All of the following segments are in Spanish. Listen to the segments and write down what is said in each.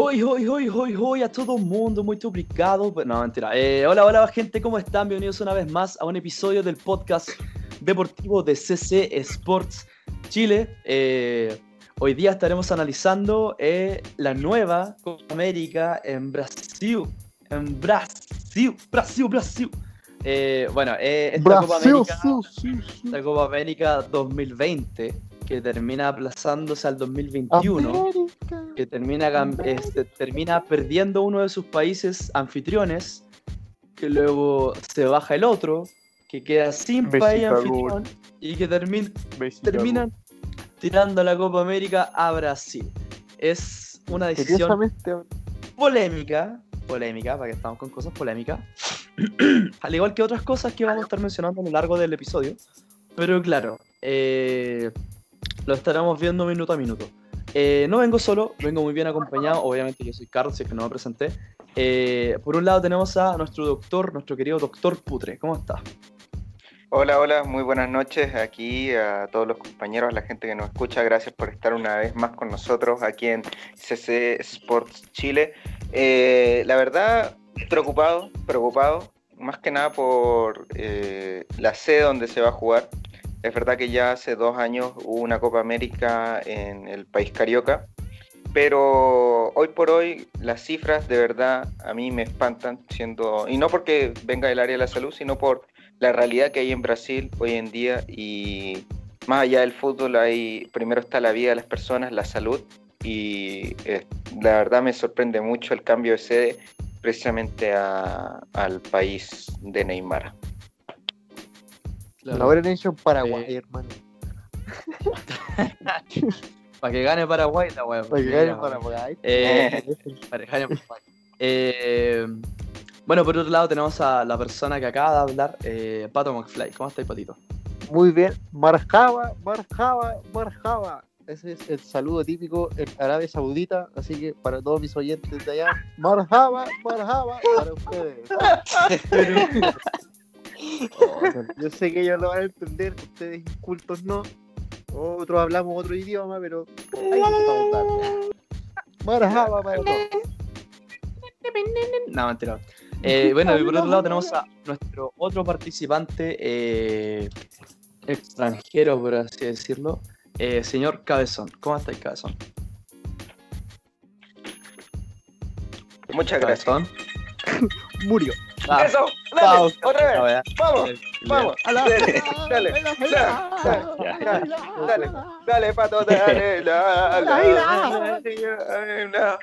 Hoy, hoy, hoy, hoy, hoy a todo el mundo, muy obrigado. No, mentira. Eh, hola, hola, gente, ¿cómo están? Bienvenidos una vez más a un episodio del podcast deportivo de CC Sports Chile. Eh, hoy día estaremos analizando eh, la nueva Copa América en Brasil. En Brasil, Brasil, Brasil. bueno, esta, Copa América, esta Copa América 2020 que termina aplazándose al 2021, que termina, este, termina perdiendo uno de sus países anfitriones, que luego se baja el otro, que queda sin país anfitrión y que termina terminan tirando la Copa América a Brasil. Es una decisión polémica, polémica, para que estamos con cosas polémicas, al igual que otras cosas que vamos a estar mencionando a lo largo del episodio. Pero claro, eh, lo estaremos viendo minuto a minuto. Eh, no vengo solo, vengo muy bien acompañado. Obviamente, yo soy Carlos, si es que no me presenté. Eh, por un lado, tenemos a nuestro doctor, nuestro querido doctor Putre. ¿Cómo está? Hola, hola, muy buenas noches aquí a todos los compañeros, a la gente que nos escucha. Gracias por estar una vez más con nosotros aquí en CC Sports Chile. Eh, la verdad, preocupado, preocupado, más que nada por la sede donde se va a jugar. Es verdad que ya hace dos años hubo una Copa América en el país carioca, pero hoy por hoy las cifras de verdad a mí me espantan, siendo, y no porque venga del área de la salud, sino por la realidad que hay en Brasil hoy en día y más allá del fútbol hay, primero está la vida de las personas, la salud y eh, la verdad me sorprende mucho el cambio de sede precisamente al país de Neymar. Claro. La hecho Paraguay, eh, hermano. Para que gane Paraguay, la weá. Para que gane Paraguay. Eh, para que gane Paraguay. Eh, bueno, por otro lado tenemos a la persona que acaba de hablar, eh, Pato McFly. ¿Cómo estáis, Patito? Muy bien. Marjaba, marjaba, marjaba. Ese es el saludo típico en Arabia Saudita, así que para todos mis oyentes de allá, marjaba, marjaba para ustedes. yo sé que ellos lo van a entender, ustedes incultos no. Otros hablamos otro idioma, pero ahí estamos Marajaba para No, mentira. Eh, bueno, y por otro lado tenemos a nuestro otro participante eh, extranjero, por así decirlo, eh, señor Cabezón. ¿Cómo estáis, Cabezón? Muchas gracias. Murió. Ah, Eso, dale, otra vez. vamos, vamos. Dale, dale, dale, dale, dale, pato, dale,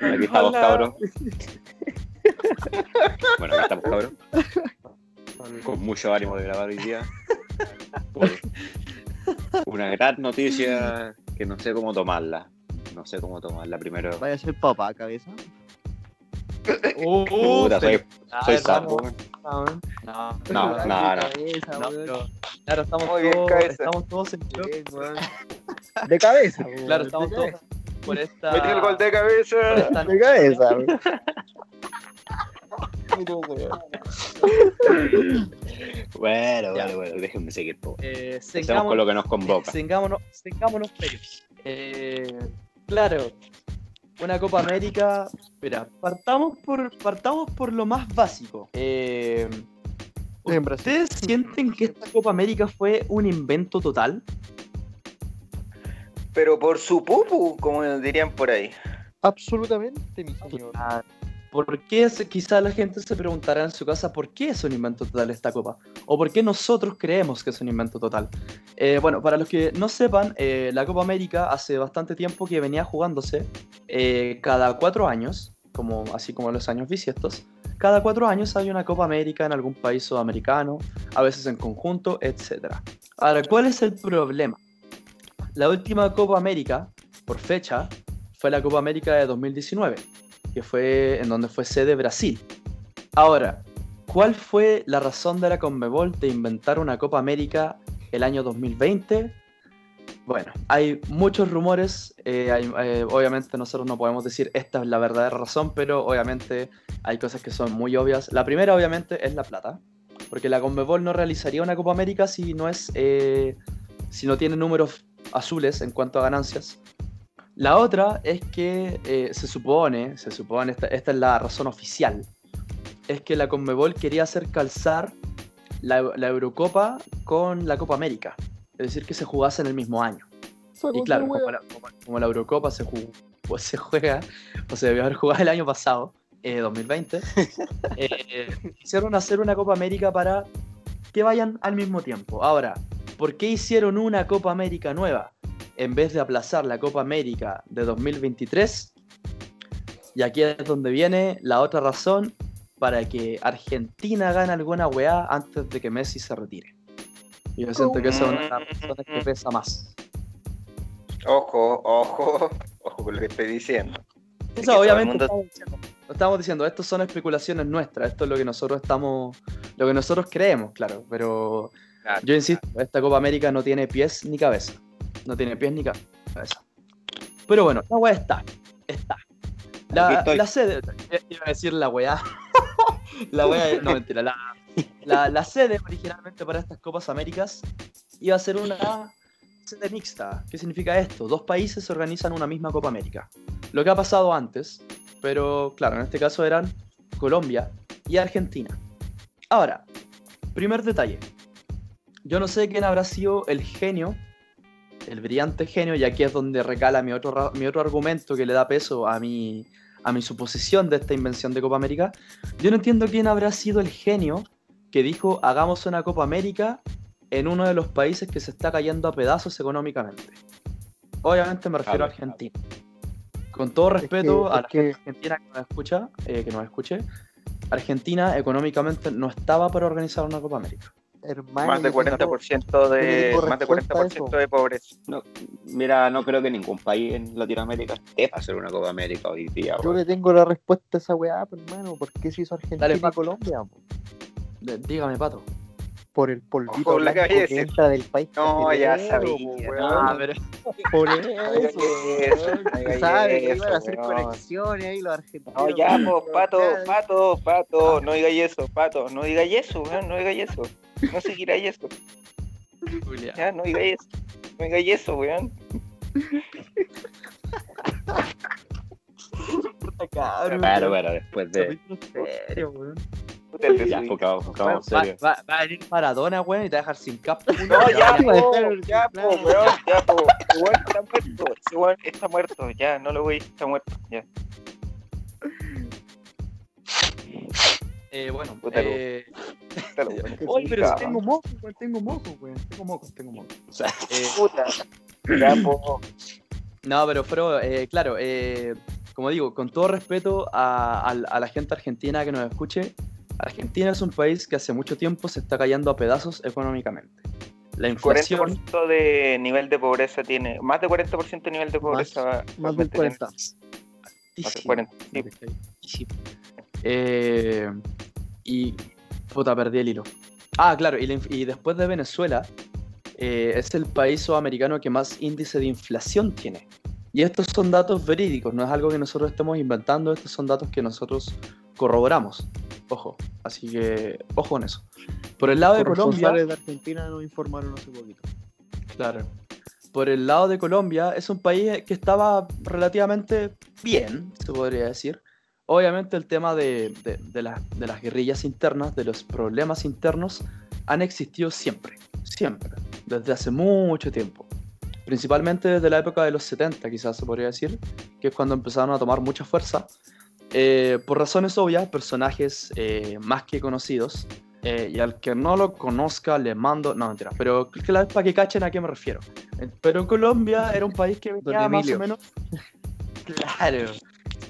Aquí estamos, cabrón. Bueno, aquí estamos, cabrón. Con mucho ánimo de grabar hoy día. Una gran noticia que no sé cómo tomarla. No sé cómo tomarla primero. Vaya a ser papá, cabeza. Uh, Puta, soy, soy sapo. No, no, no. no, no. Claro, estamos todos, estamos todos en De cabeza. Claro, estamos todos por esta. Metí el gol de cabeza. De cabeza. bueno, bueno, bueno, déjenme seguir. Eh, con lo que nos convoca. Sengámonos, sengámonos Eh, claro, una Copa América. Mira, partamos por, partamos por lo más básico. Eh, ¿Ustedes sienten que esta Copa América fue un invento total? Pero por su pupu, como dirían por ahí. Absolutamente, mi señor. ¿Por qué quizá la gente se preguntará en su casa por qué es un invento total esta copa? ¿O por qué nosotros creemos que es un invento total? Eh, bueno, para los que no sepan, eh, la Copa América hace bastante tiempo que venía jugándose eh, cada cuatro años, como, así como los años bisiestos. Cada cuatro años hay una Copa América en algún país sudamericano, a veces en conjunto, etc. Ahora, ¿cuál es el problema? La última Copa América, por fecha, fue la Copa América de 2019 que fue en donde fue sede Brasil. Ahora, ¿cuál fue la razón de la Conmebol de inventar una Copa América el año 2020? Bueno, hay muchos rumores, eh, eh, obviamente nosotros no podemos decir esta es la verdadera razón, pero obviamente hay cosas que son muy obvias. La primera obviamente es la plata, porque la Conmebol no realizaría una Copa América si no es, eh, si no tiene números azules en cuanto a ganancias. La otra es que eh, se supone, se supone, esta, esta es la razón oficial, es que la Conmebol quería hacer calzar la, la Eurocopa con la Copa América. Es decir, que se jugase en el mismo año. Y claro, como la, como- como la Eurocopa se, jugó, pues se juega, o se debió haber jugado el año pasado, eh, 2020, eh, quisieron hacer una Copa América para que vayan al mismo tiempo. Ahora, ¿por qué hicieron una Copa América nueva en vez de aplazar la Copa América de 2023? Y aquí es donde viene la otra razón para que Argentina gane alguna weá antes de que Messi se retire. Y yo siento que esa es una de las razones que pesa más. Ojo, ojo, ojo con lo que estoy diciendo. O que sea, todo el obviamente mundo- estamos diciendo, no estamos diciendo, esto son especulaciones nuestras, esto es lo que nosotros estamos, lo que nosotros creemos, claro, pero Claro, yo insisto, esta Copa América no tiene pies ni cabeza, no tiene pies ni cabeza. Pero bueno, la weá está, está. La, la sede, iba a decir la weá, la weá, no mentira, la, la, la sede originalmente para estas Copas Américas iba a ser una sede mixta. ¿Qué significa esto? Dos países se organizan una misma Copa América. Lo que ha pasado antes, pero claro, en este caso eran Colombia y Argentina. Ahora, primer detalle. Yo no sé quién habrá sido el genio, el brillante genio, y aquí es donde recala mi otro, mi otro argumento que le da peso a mi, a mi suposición de esta invención de Copa América. Yo no entiendo quién habrá sido el genio que dijo hagamos una Copa América en uno de los países que se está cayendo a pedazos económicamente. Obviamente me refiero a. Argentina. Con todo respeto es a la que- gente argentina que nos escucha, eh, que nos escuche, Argentina económicamente no estaba para organizar una Copa América. Hermano, más de yo tengo- 40% yo le de más de respuesta a 40% eso. de pobreza. No, mira, no creo que ningún país en Latinoamérica esté para hacer una Copa América hoy día. Yo le tengo la respuesta a esa weá, pues, hermano. ¿Por qué se hizo Argentina Dale, y. Colombia? dígame, Pato. Por el polvito Ojo, la que entra del país. No, ya sabía. Ah, pero Por eso, sabes que iban a hacer weón. conexiones ahí los argentinos. No, ya, po, pato, pato, pato, no digáis eso, pato, no digáis eso, weón, no digáis eso. No seguiráis eso, Julia. ya, no digáis eso. No digáis eso, weón. Cabrón, Pero, pero después de. capítulo serio, weón. Ya, enfocado, en serio. va- va a venir Maradona, weón, y te va a dejar sin cap. No, ya, po, ya, po, weón, ya, po. Weón está muerto, weón está muerto, ya, no lo voy, está muerto, ya. Eh, bueno, Puta, eh... Oye, pero si tengo moco, weón, tengo moco, weón. Tengo moco, tengo moco. O sea, Eh, Puta. No, pero Fro, eh, claro, eh, como digo, con todo respeto a, a- a la gente argentina que nos escuche, Argentina es un país que hace mucho tiempo se está cayendo a pedazos económicamente. La inflación, 40% de nivel de pobreza tiene, más de 40% de nivel de pobreza. Más del actualmente 40. Más de altísimo, 40, sí. Eh, y puta, perdí el hilo. Ah, claro, y, la inf- y después de Venezuela, eh, es el país sudamericano que más índice de inflación tiene. Y estos son datos verídicos, no es algo que nosotros estemos inventando, estos son datos que nosotros corroboramos. Ojo, así que ojo con eso. Por el lado de Colombia, de Argentina nos informaron hace poquito. Claro. Por el lado de Colombia, es un país que estaba relativamente bien, se podría decir. Obviamente el tema de, de- de las- de las guerrillas internas, de los problemas internos, han existido siempre, siempre, desde hace mucho tiempo. Principalmente desde la época de los 70, quizás se podría decir, que es cuando empezaron a tomar mucha fuerza. Eh, por razones obvias, personajes eh, más que conocidos, eh, y al que no lo conozca le mando. No, mentira, pero claro, para que cachen a qué me refiero. Pero Colombia era un país que venía más o menos. Claro.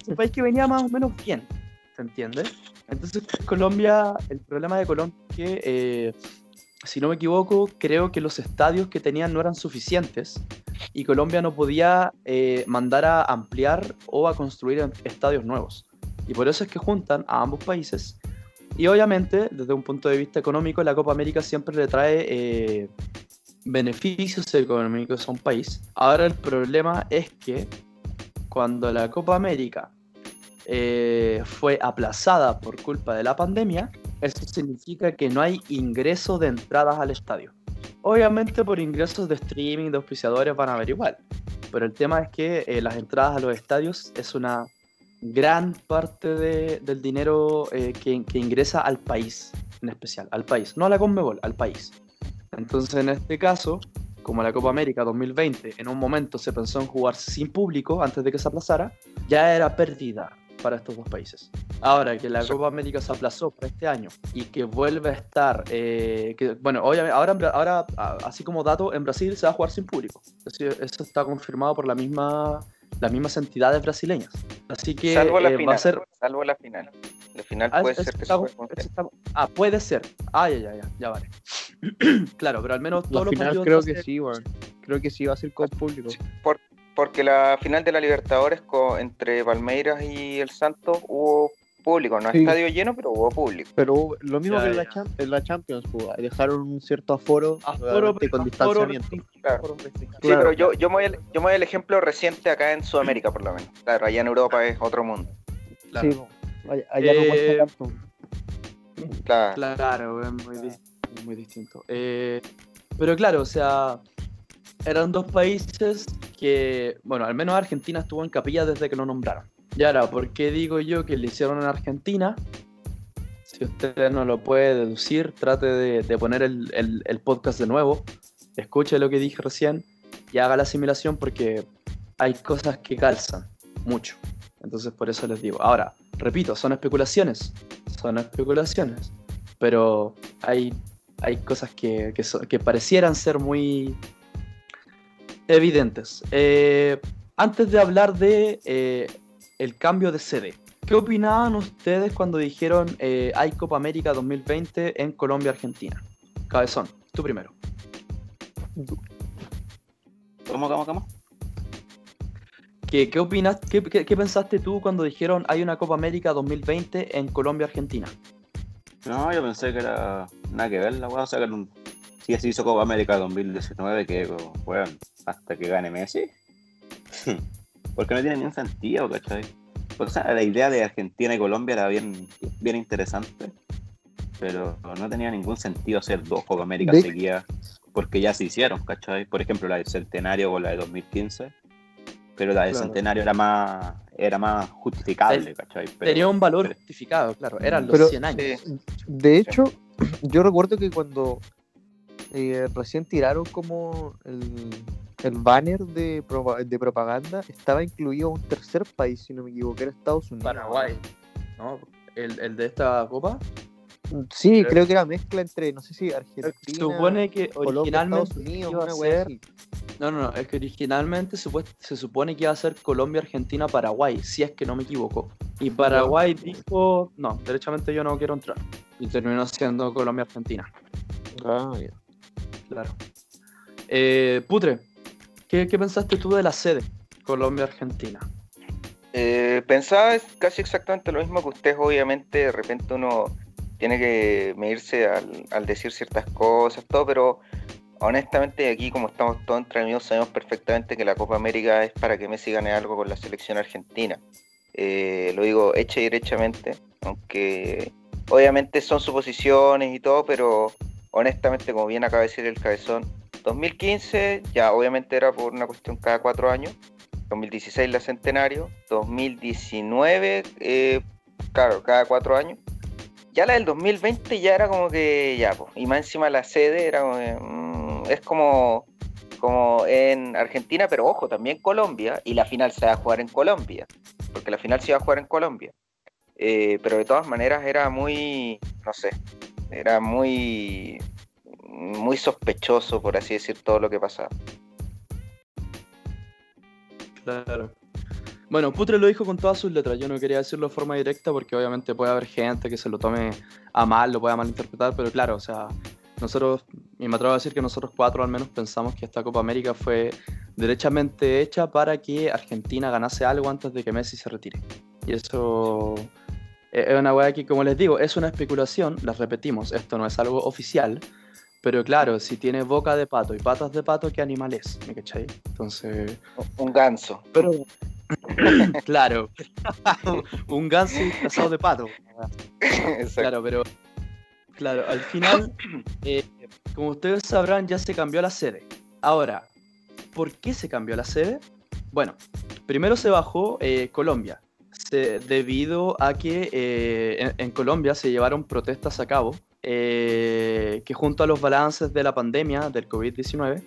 Un país que venía más o menos bien. ¿Se entiende? Entonces, Colombia, el problema de Colombia es que, eh, si no me equivoco, creo que los estadios que tenían no eran suficientes y Colombia no podía eh, mandar a ampliar o a construir estadios nuevos. Y por eso es que juntan a ambos países. Y obviamente, desde un punto de vista económico, la Copa América siempre le trae eh, beneficios económicos a un país. Ahora el problema es que cuando la Copa América eh, fue aplazada por culpa de la pandemia, eso significa que no hay ingreso de entradas al estadio. Obviamente por ingresos de streaming, de auspiciadores van a ver igual. pero el tema es que eh, las entradas a los estadios es una gran parte de- del dinero eh, que, que ingresa al país, en especial, al país, no a la Conmebol, al país. Entonces, en este caso, como la Copa América 2020 en un momento se pensó en jugar sin público antes de que se aplazara, ya era pérdida para estos dos países. Ahora que la Sí. Copa América se aplazó para este año y que vuelve a estar, eh, que, bueno, obviamente, ahora, ahora, así como dato, en Brasil se va a jugar sin público. Eso, eso está confirmado por la misma, las mismas entidades brasileñas. Así que salvo la eh, final. va a ser... Salvo la final. La final Ah, puede ser que se está- juegue con eso está- ah, puede ser. Ah, ya, ya, ya, ya vale. claro, pero al menos La todos los final partidos creo que ser- sí, weón. Creo que sí va a ser con público. Por- porque la final de la Libertadores entre Palmeiras y el Santos hubo público, no Sí. estadio lleno, pero hubo público. Pero lo mismo Ya, que en la, en la Champions, pues, dejaron un cierto aforo, Aforo, con aforo distanciamiento. restringido, Claro. aforo restringido. Sí, Claro. pero yo, yo, me voy al, yo me voy al ejemplo reciente acá en Sudamérica, por lo menos. Claro, allá en Europa es otro mundo. Claro. Sí, allá, allá no Eh, tanto. Claro. Claro, es muy, muy distinto. Eh, pero claro, o sea, eran dos países que, bueno, al menos Argentina estuvo en capilla desde que lo nombraron. Y ahora, ¿por qué digo yo que lo hicieron en Argentina? Si usted no lo puede deducir, trate de, poner el, el- podcast de nuevo, escuche lo que dije recién y haga la asimilación porque hay cosas que calzan mucho. Entonces por eso les digo. Ahora, repito, son especulaciones. Son especulaciones. Pero hay, hay cosas que, que parecieran ser muy evidentes. Eh, antes de hablar de eh, el cambio de sede, ¿qué opinaban ustedes cuando dijeron eh, hay Copa América 2020 en Colombia, Argentina? Cabezón, tú primero. ¿Cómo, cómo, cómo? ¿Qué, qué opinas? Qué, qué- qué pensaste tú cuando dijeron hay una Copa América 2020 en Colombia, Argentina? No, yo pensé que era nada que ver la weá, o sea que era un... Si así hizo Copa América 2019, que weón, hasta que gane Messi. Porque no tiene ningún sentido, ¿cachai? O sea, la idea de Argentina y Colombia era bien, bien interesante, pero no tenía ningún sentido hacer dos Copa América De- seguidas, porque ya se hicieron, ¿cachai? Por ejemplo, la del Centenario con la de 2015, pero la del Claro. Centenario era más, era más justificable, ¿cachai? Pero- Tenía un valor pero- justificado, claro. Eran los Pero- 100 años. Sí. De hecho, yo recuerdo que cuando eh, recién tiraron como el, el banner de, de propaganda, estaba incluido un tercer país, si no me equivoco, era Estados Unidos. Paraguay. ¿no? El, el de esta copa. Sí, Creo- creo que era mezcla entre, no sé si Argentina, Se supone que Colombia, originalmente Estados Unidos, iba a ser-. No, no, no, es que originalmente se supone que iba a ser Colombia, Argentina, Paraguay, si es que no me equivoco. Y Paraguay dijo, no, derechamente yo no quiero entrar. Y terminó siendo Colombia, Argentina. Ah, ya. Claro. Eh, Putre, ¿qué, pensaste tú de la sede Colombia, Argentina? Eh, pensaba casi exactamente lo mismo que ustedes, obviamente, de repente uno tiene que medirse al, al decir ciertas cosas, todo, pero honestamente aquí como estamos todos entre amigos sabemos perfectamente que la Copa América es para que Messi gane algo con la selección argentina. Eh, lo digo hecha y aunque obviamente son suposiciones y todo, pero honestamente, como bien acaba de decir el cabezón, 2015 ya obviamente era por una cuestión cada cuatro años, 2016 la centenario, 2019, eh, claro, cada cuatro años. Ya la del 2020 ya era como que, ya, y más encima la sede era como mm, es como, como en Argentina, pero ojo, también Colombia, y la final se va a jugar en Colombia, porque la final se iba a jugar en Colombia. Eh, pero de todas maneras era muy, no sé, era muy, muy sospechoso, por así decir, todo lo que pasaba. Claro. Bueno, Putre lo dijo con todas sus letras. Yo no quería decirlo de forma directa porque obviamente puede haber gente que se lo tome a mal, lo pueda malinterpretar, pero claro, o sea, nosotros, y me atrevo a decir que nosotros cuatro al menos pensamos que esta Copa América fue derechamente hecha para que Argentina ganase algo antes de que Messi se retire. Y eso es una weá que, como les digo, es una especulación, las repetimos, esto no es algo oficial, pero claro, si tiene boca de pato y patas de pato, ¿qué animal es? ¿Me cachai? Entonces... Un ganso. Pero. claro. un ganso disfrazado de pato. Exacto. Claro, pero. Claro, al final, eh, como ustedes sabrán, ya se cambió la sede. Ahora, ¿por qué se cambió la sede? Bueno, primero se bajó eh, Colombia, se- debido a que eh, en, en Colombia se llevaron protestas a cabo eh, que junto a los balances de la pandemia del COVID-19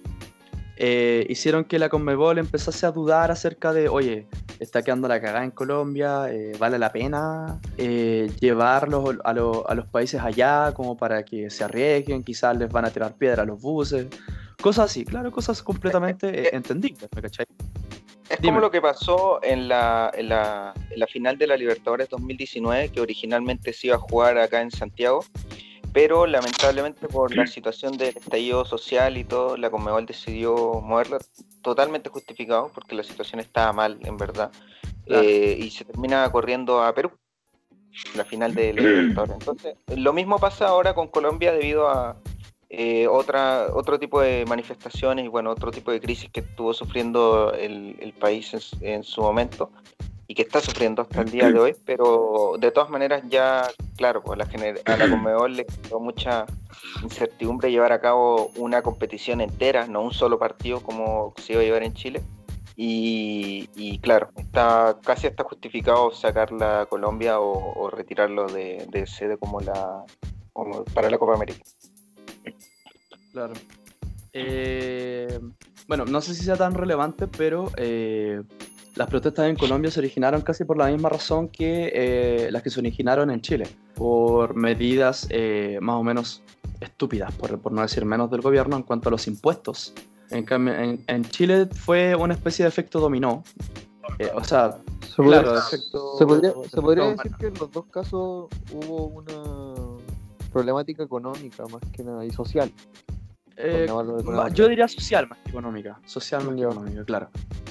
eh, hicieron que la Conmebol empezase a dudar acerca de, oye, está quedando la cagada en Colombia, eh, vale la pena eh, llevarlos a, lo- a los países allá como para que se arriesguen, quizás les van a tirar piedra a los buses, cosas así, claro, cosas completamente eh, entendibles, ¿me cachai? Es Dime. como lo que pasó en la, en, la, en la final de la Libertadores 2019, que originalmente se iba a jugar acá en Santiago, pero lamentablemente por la situación del estallido social y todo, la Conmebol decidió moverla totalmente justificado, porque la situación estaba mal, en verdad, Claro. eh, y se termina corriendo a Perú, la final de la Libertadores. Entonces, lo mismo pasa ahora con Colombia debido a eh, otra, otro tipo de manifestaciones y bueno, otro tipo de crisis que estuvo sufriendo el, el país en, en su momento y que está sufriendo hasta el día de hoy, pero de todas maneras ya, claro, pues a la, a la Conmebol le quedó mucha incertidumbre llevar a cabo una competición entera, no un solo partido como se iba a llevar en Chile. Y, y claro, está casi está justificado sacarla a Colombia o, retirarlo de, de sede como la para la Copa América. Claro. Eh, bueno, no sé si sea tan relevante, pero eh, las protestas en Colombia se originaron casi por la misma razón que eh, las que se originaron en Chile, por medidas eh, más o menos estúpidas, por, por no decir menos del gobierno en cuanto a los impuestos. En, cambio, en, en Chile fue una especie de efecto dominó. Eh, o sea, Se Claro, podría, efecto- se podría, efecto se podría dominó. decir que en los dos casos hubo una problemática económica más que nada y social. Eh, yo diría social más que económica. Social más que económica, claro.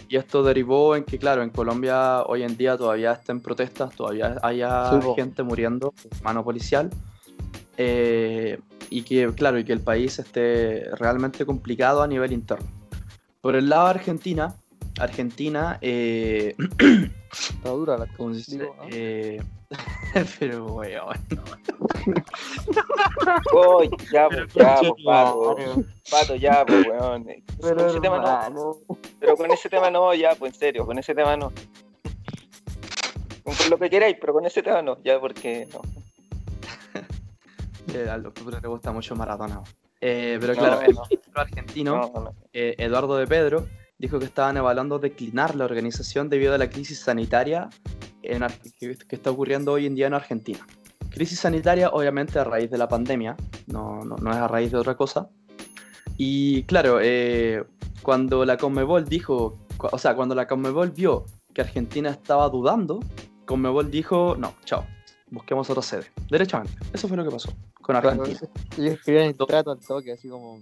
Y esto derivó en que, claro, en Colombia hoy en día todavía estén protestas, todavía haya Sí, gente muriendo, mano policial. eh, y que, claro, y que el país esté realmente complicado a nivel interno. Por el lado de Argentina, Argentina, eh, Está dura la digo. Eh, pero, weón. Uy, ya, pues, ya, pues, pato, pato, ya, pues, weón. Pero con ese tema no, pero con ese tema no, ya, pues, en serio, con ese tema no. Con lo que queráis, pero con ese tema no, ya, porque no. Eh, a los futuros le gusta mucho Maradona. Eh, pero No, claro, el no. argentino, No, no. eh, Eduardo de Pedro, dijo que estaban evaluando declinar la organización debido a la crisis sanitaria en que, que está ocurriendo hoy en día en Argentina. Crisis sanitaria, obviamente, a raíz de la pandemia, no, no, no es a raíz de otra cosa. Y claro, eh, cuando la Conmebol dijo, o sea, cuando la Conmebol vio que Argentina estaba dudando, Conmebol dijo, no, chao, busquemos otra sede. Derechamente, eso fue lo que pasó con Argentina. ellos querían el trato al toque, así como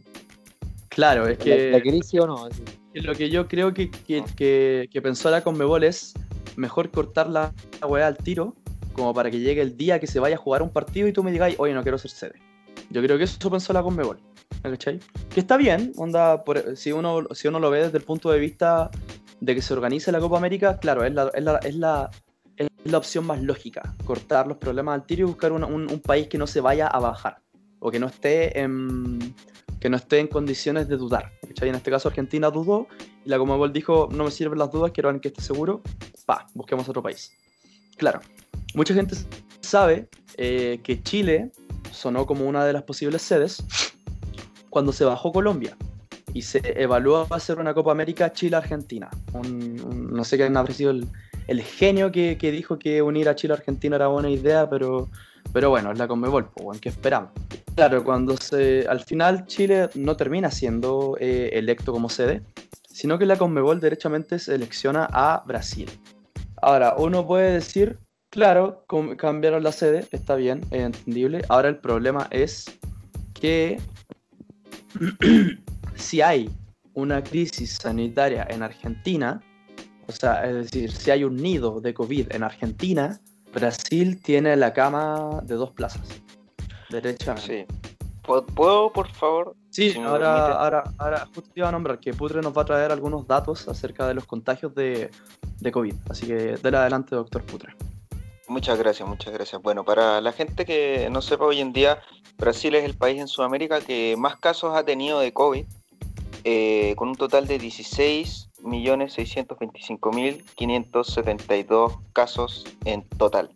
Claro, es la, que... la crisis o no. lo que yo creo que, que, que- que pensó la Conmebol es mejor cortar la, la weá al tiro, como para que llegue el día que se vaya a jugar un partido y tú me digáis, oye, no quiero ser sede. Yo creo que eso pensó la Conmebol. ¿me cachai? Que está bien, onda, por- si, uno, si uno lo ve desde el punto de vista de que se organice la Copa América, claro, es la, es la, es la, es la opción más lógica, cortar los problemas al tiro y buscar una- un, un país que no se vaya a bajar, o que no esté en, que no esté en condiciones de dudar. ¿cachai? En este caso Argentina dudó y la Comebol dijo, no me sirven las dudas, quiero que esté seguro, pa, busquemos otro país. Claro, mucha gente sabe eh, que Chile sonó como una de las posibles sedes cuando se bajó Colombia y se evaluó hacer una Copa América Chile-Argentina. No sé quién habrá sido el, genio que, que dijo que unir a Chile a Argentina era buena idea, pero, pero bueno, es la Conmebol, pues, ¿qué esperamos? Claro, cuando se, al final Chile no termina siendo eh, electo como sede, sino que la Conmebol derechamente selecciona a Brasil. Ahora, uno puede decir, claro, cambiaron la sede, está bien, es entendible. Ahora el problema es que si hay una crisis sanitaria en Argentina, o sea, es decir, si hay un nido de COVID en Argentina, Brasil tiene la cama de dos plazas. Derechamente. Sí. ¿Puedo, por favor? Sí, Si ahora, ahora, ahora justo te iba a nombrar que Putre nos va a traer algunos datos acerca de los contagios de, de COVID. Así que dale adelante, doctor Putre. Muchas gracias, muchas gracias. Bueno, para la gente que no sepa hoy en día, Brasil es el país en Sudamérica que más casos ha tenido de COVID, eh, con un total de 16 2.625.572 casos en total.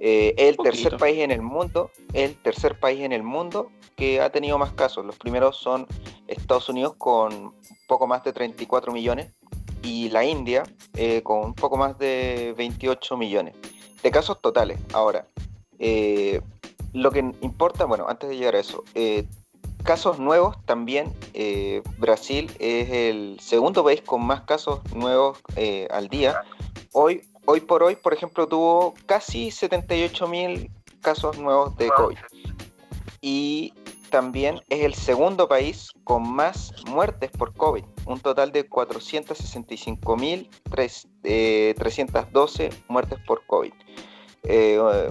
Eh, el tercer país en el mundo, el tercer país en el mundo que ha tenido más casos. Los primeros son Estados Unidos con poco más de 34 millones y la India eh, con un poco más de 28 millones de casos totales. Ahora, eh, lo que importa, bueno, antes de llegar a eso, casos nuevos también, Brasil es el segundo país con más casos nuevos al día. Hoy hoy por hoy, por ejemplo, tuvo casi 78 mil casos nuevos de COVID. Y también es el segundo país con más muertes por COVID, un total de 465.312 eh, muertes por COVID. Eh,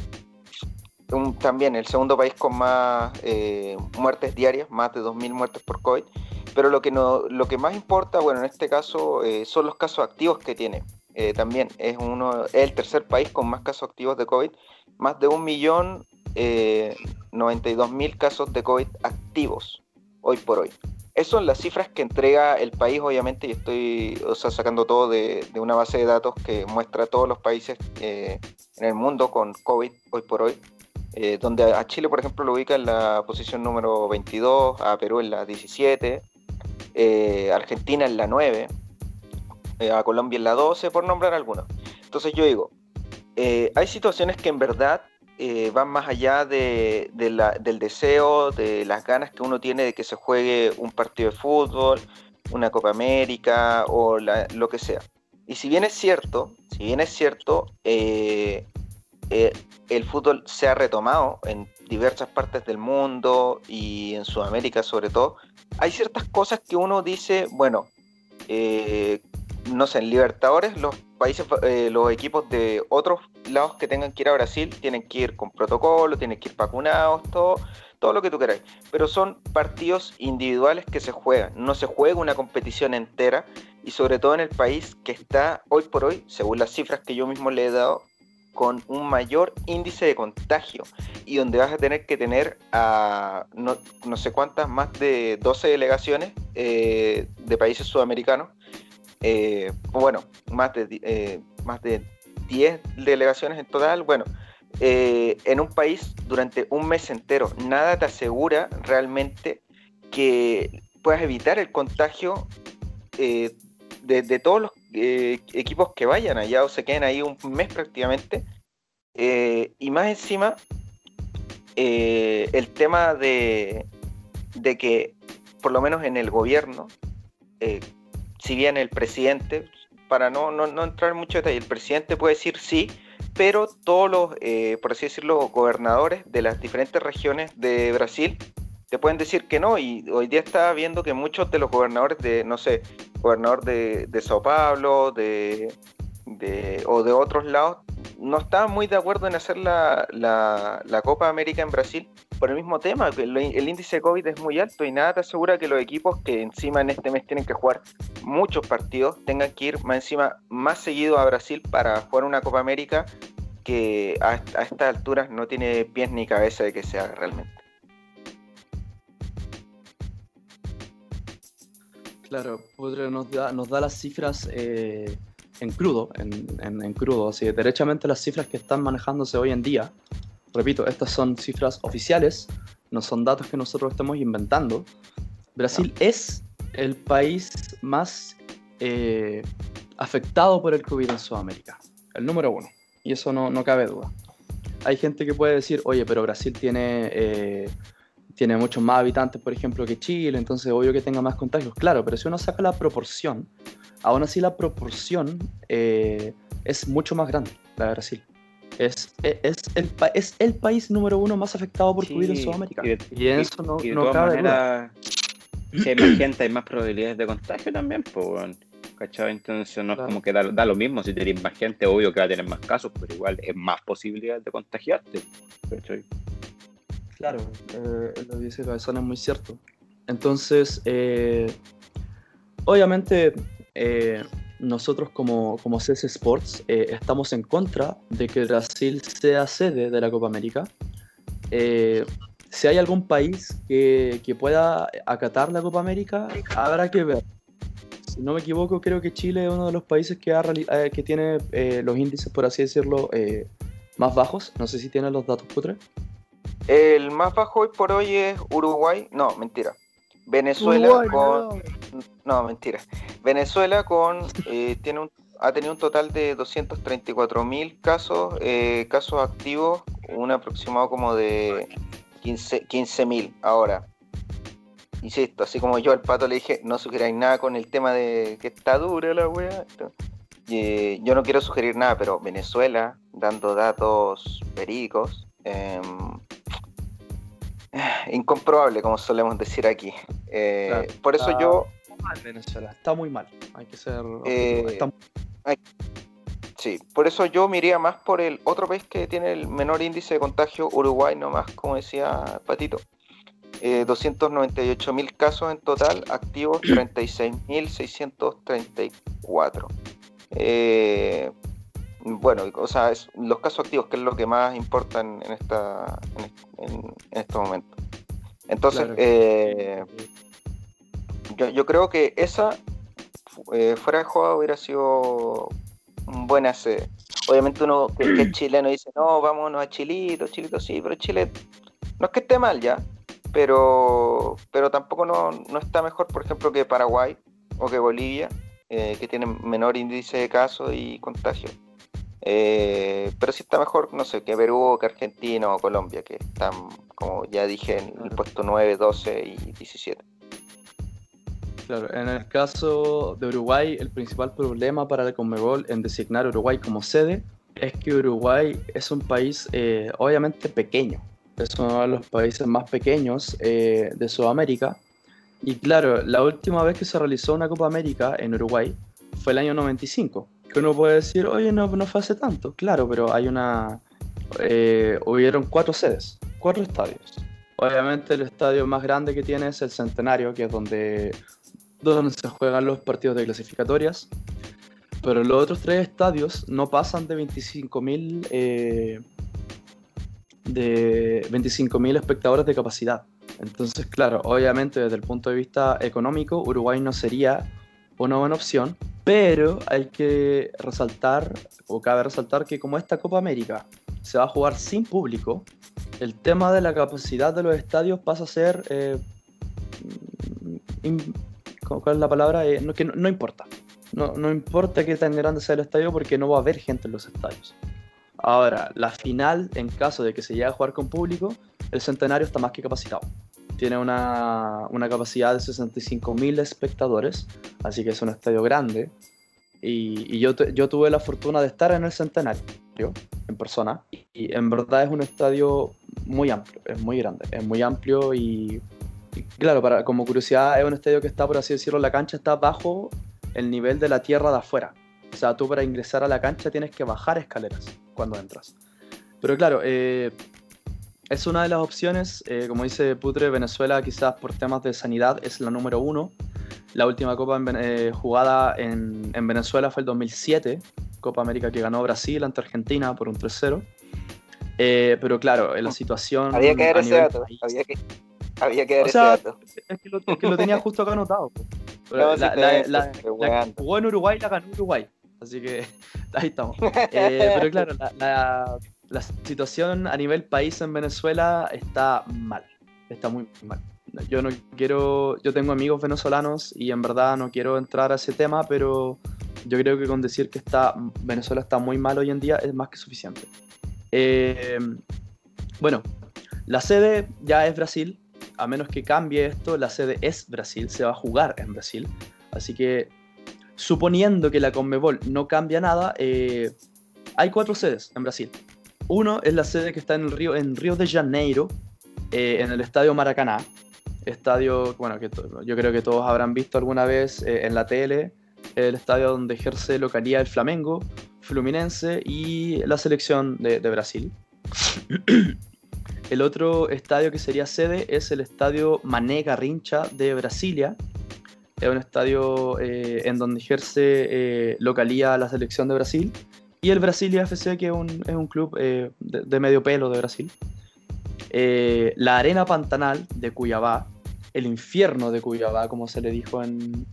también el segundo país con más eh, muertes diarias, más de 2.000 muertes por COVID. Pero lo que, no, lo que más importa, bueno, en este caso son los casos activos que tiene. Eh, también es uno el tercer país con más casos activos de COVID, más de un millón eh, mil casos de COVID activos hoy por hoy. Esas son las cifras que entrega el país, obviamente, y estoy sacando todo de, una base de datos que muestra todos los países eh, en el mundo con COVID hoy por hoy, eh, donde a Chile, por ejemplo, lo ubica en la posición número 22, a Perú en la 17, Argentina en la 9, eh, a Colombia en la 12, por nombrar algunos. Entonces yo digo, eh, hay situaciones que en verdad eh, van más allá de, del deseo, de las ganas que uno tiene de que se juegue un partido de fútbol, una Copa América o lo que sea. Y si bien es cierto, si bien es cierto, el fútbol se ha retomado en diversas partes del mundo y en Sudamérica sobre todo, hay ciertas cosas que uno dice, bueno, eh, no sé, en Libertadores, los países, eh, los equipos de otros lados que tengan que ir a Brasil tienen que ir con protocolo, tienen que ir vacunados, todo, todo lo que tú queráis. Pero son partidos individuales que se juegan, no se juega una competición entera y sobre todo en el país que está hoy por hoy, según las cifras que yo mismo le he dado, con un mayor índice de contagio y donde vas a tener que tener a no, sé cuántas, más de 12 delegaciones eh, de países sudamericanos. Eh, bueno, más de, eh, más de 10 delegaciones en total, bueno, eh, en un país durante un mes entero, nada te asegura realmente que puedas evitar el contagio de, todos los equipos que vayan allá o se queden ahí un mes prácticamente. y más encima, el tema de, de que, por lo menos en el gobierno, si bien el presidente, para no, no, entrar en mucho detalle, el presidente puede decir sí, pero todos los, eh, por así decirlo, gobernadores de las diferentes regiones de Brasil te pueden decir que no. Y hoy día está viendo que muchos de los gobernadores de, no sé, gobernador de, de Sao Paulo, de, de, o de otros lados, no estaban muy de acuerdo en hacer la, la, Copa América en Brasil por el mismo tema, el, el, índice de COVID es muy alto y nada te asegura que los equipos que encima en este mes tienen que jugar muchos partidos tengan que ir más encima más seguido a Brasil para jugar una Copa América que a, a estas alturas no tiene pies ni cabeza de que se haga realmente. Claro, nos da, nos da las cifras eh, en crudo, en, en, crudo. Así derechamente las cifras que están manejándose hoy en día, repito, estas son cifras oficiales, no son datos que nosotros estemos inventando. Brasil es el país más eh, afectado por el COVID en Sudamérica, el número uno, y eso no, no cabe duda. Hay gente que puede decir, oye, pero Brasil tiene, eh, tiene muchos más habitantes, por ejemplo, que Chile, entonces obvio que tenga más contagios. Claro, pero si uno saca la proporción, aún así la proporción eh, es mucho más grande, la de Brasil. Es, es, el, es el país número uno más afectado por COVID en Sudamérica. Y, eso no, y no cabe manera, Si hay más gente, hay más probabilidades de contagio también, pues, ¿cachai? Entonces no es como que da, lo mismo. Si tienes más gente, obvio que va a tener más casos, pero igual es más posibilidad de contagiarte, ¿cachai? Claro, eh, lo que dice Cabezón es muy cierto. Entonces, eh, obviamente eh, nosotros como, como CS Sports eh, estamos en contra de que Brasil sea sede de la Copa América. Si hay algún país que, pueda acatar la Copa América, habrá que ver. si no me equivoco, creo que Chile es uno de los países que, ha que tiene los índices, por así decirlo, más bajos. No sé si tienen los datos putre. El más bajo hoy por hoy es Uruguay. No, mentira. Venezuela Uruguay, con. no. No, mentira. Venezuela con eh, tiene un, ha tenido un total de 234 mil casos, eh, casos activos, un aproximado como de 15 mil ahora. Insisto, así como yo al pato le dije, no sugeráis nada con el tema de que está dura la wea. Eh, yo no quiero sugerir nada, pero Venezuela, dando datos verídicos, em, incomprobable, como solemos decir aquí. Eh, Claro. Por eso Ah. yo Mal Venezuela, está muy mal. Hay que ser. Eh, está- Sí, por eso yo me iría más por el otro país que tiene el menor índice de contagio, Uruguay nomás, como decía Patito. Eh, 298 mil casos en total, activos 36.634. Eh, bueno, o sea, es- los casos activos, que es lo que más importa en, en esta, en, en- estos momentos. Entonces, Claro. eh, yo, yo creo que esa, eh, fuera de juego, hubiera sido un buena sede. Obviamente uno que, que es chileno dice, no, vámonos a Chilito, Chilito sí, pero Chile no es que esté mal ya, pero, pero tampoco no, no está mejor, por ejemplo, que Paraguay o que Bolivia, eh, que tienen menor índice de casos y contagio. Eh, pero sí está mejor, no sé, que Perú que Argentina o Colombia, que están, como ya dije, en el puesto 9, 12 y 17. Claro, en el caso de Uruguay, el principal problema para la Conmebol en designar a Uruguay como sede es que Uruguay es un país eh, obviamente pequeño. Es uno de los países más pequeños eh, de Sudamérica. Y claro, la última vez que se realizó una Copa América en Uruguay fue el año 95. Que uno puede decir, oye, no, no fue hace tanto. Claro, pero hay una... eh, hubieron cuatro sedes, cuatro estadios. Obviamente el estadio más grande que tiene es el Centenario, que es donde donde se juegan los partidos de clasificatorias. Pero los otros tres estadios no pasan de 25.000 eh, de 25.000 espectadores de capacidad. Entonces, claro, obviamente desde el punto de vista económico, Uruguay no sería una buena opción, pero hay que resaltar, o cabe resaltar que como esta Copa América se va a jugar sin público, el tema de la capacidad de los estadios pasa a ser eh, in- ¿cómo- ¿cuál es la palabra? Eh, no importa. No, no importa qué tan grande sea el estadio porque no va a haber gente en los estadios. Ahora, la final, en caso de que se llegue a jugar con público, el centenario está más que capacitado. Tiene una, una capacidad de 65.000 espectadores, así que es un estadio grande. Y, yo, yo tuve la fortuna de estar en el centenario, en persona, y en verdad es un estadio muy amplio, es muy grande, es muy amplio y, y claro, para, como curiosidad, es un estadio que está, por así decirlo, la cancha está bajo el nivel de la tierra de afuera. O sea, tú para ingresar a la cancha tienes que bajar escaleras cuando entras. Pero claro, eh, es una de las opciones. eh, como dice Putre, Venezuela quizás por temas de sanidad es la número uno. La última Copa en eh, jugada en, en Venezuela fue el 2007, Copa América que ganó Brasil ante Argentina por un 3-0. Eh, pero claro, en la situación... Había que dar a ese dato. Había que, había que dar O ese sea, dato. es que lo, es que lo tenía justo acá anotado. Pero No, la, sí, la- la- la que jugó en Uruguay la ganó Uruguay. Así que ahí estamos. Eh, pero claro, la, la- la situación a nivel país en Venezuela está mal. Está muy mal. Yo no quiero. Yo tengo amigos venezolanos y en verdad no quiero entrar a ese tema, pero yo creo que con decir que está Venezuela está muy mal hoy en día es más que suficiente. Eh, bueno, la sede ya es Brasil. A menos que cambie esto, la sede es Brasil. Se va a jugar en Brasil. Así que, suponiendo que la Conmebol no cambia nada, eh, hay cuatro sedes en Brasil. Uno es la sede que está en, el Río, en Río de Janeiro, eh, en el Estadio Maracaná. Estadio, bueno, que yo creo que todos habrán visto alguna vez eh, en la tele, el estadio donde ejerce localía el Flamengo, Fluminense y la selección de, de Brasil. El otro estadio que sería sede es el estadio Mané Garrincha de Brasilia. Es un estadio eh, en donde ejerce eh, localía la selección de Brasil. Y el Brasilia FC, que es un, es un club eh, de, de medio pelo de Brasil. Eh, la Arena Pantanal de Cuyabá, el infierno de Cuyabá, como se le dijo en,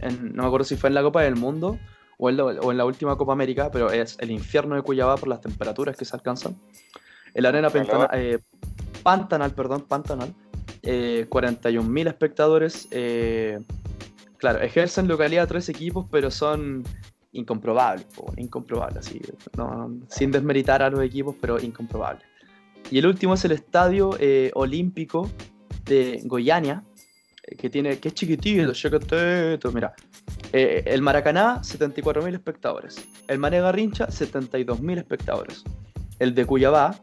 en- no me acuerdo si fue en la Copa del Mundo o en, la, o en la última Copa América, pero es el infierno de Cuyabá por las temperaturas que se alcanzan. El Arena Calor. Pentana- eh, Pantanal, perdón, Pantanal, eh, 41.000 espectadores. eh, claro, ejercen localidad tres equipos, pero son incomprobables, po, así, no- sin desmeritar a los equipos, pero incomprobables. Y el último es el Estadio eh, Olímpico de Goiânia, eh, que tiene que es chiquitito, chiquitito, mira. Eh, el Maracaná, 74.000 espectadores. El Mané Garrincha, 72.000 espectadores. El de Cuyabá,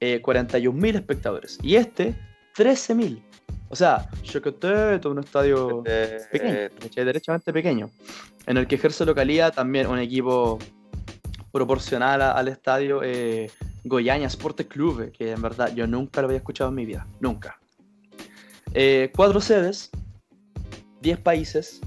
eh, 41.000 espectadores. Y este, 13.000. O sea, chiquitito, un estadio Eh, pequeño, ¿cachai? derechamente pequeño, en el que ejerce localidad también un equipo proporcional a- al estadio eh, Goiânia Sport Club, que en verdad yo nunca lo había escuchado en mi vida, nunca. Eh, cuatro sedes, 10 países.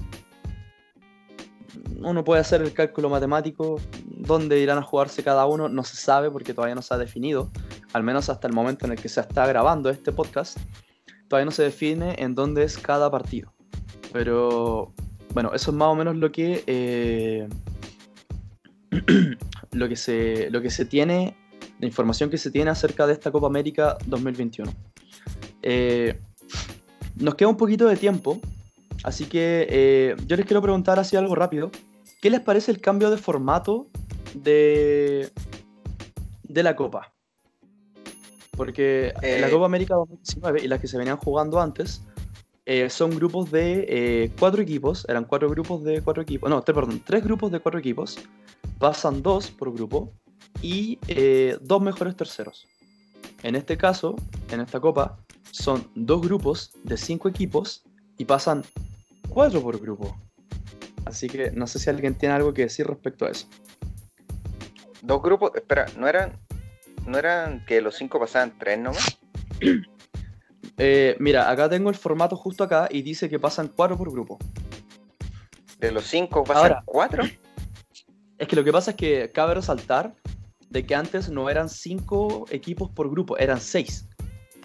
Uno puede hacer el cálculo matemático, dónde irán a jugarse cada uno, no se sabe porque todavía no se ha definido, al menos hasta el momento en el que se está grabando este podcast todavía no se define en dónde es cada partido. Pero bueno, eso es más o menos lo que eh, lo que se lo que se tiene, la información que se tiene acerca de esta Copa América 2021. Eh, nos queda un poquito de tiempo, así que eh, yo les quiero preguntar así algo rápido. ¿Qué les parece el cambio de formato de, de la Copa? Porque en la Eh, Copa América 2019 y las que se venían jugando antes eh, son grupos de eh, cuatro equipos, eran cuatro grupos de cuatro equipos, no, tres, perdón, tres grupos de cuatro equipos, pasan dos por grupo y eh, dos mejores terceros. En este caso, en esta Copa, son dos grupos de cinco equipos y pasan cuatro por grupo. Así que no sé si alguien tiene algo que decir respecto a eso. Dos grupos, espera, ¿no eran, no eran que los cinco pasaban tres nomás? Eh, mira, acá tengo el formato justo acá y dice que pasan cuatro por grupo. De los cinco pasan Ahora. cuatro. Es que lo que pasa es que cabe resaltar de que antes no eran cinco equipos por grupo, eran seis.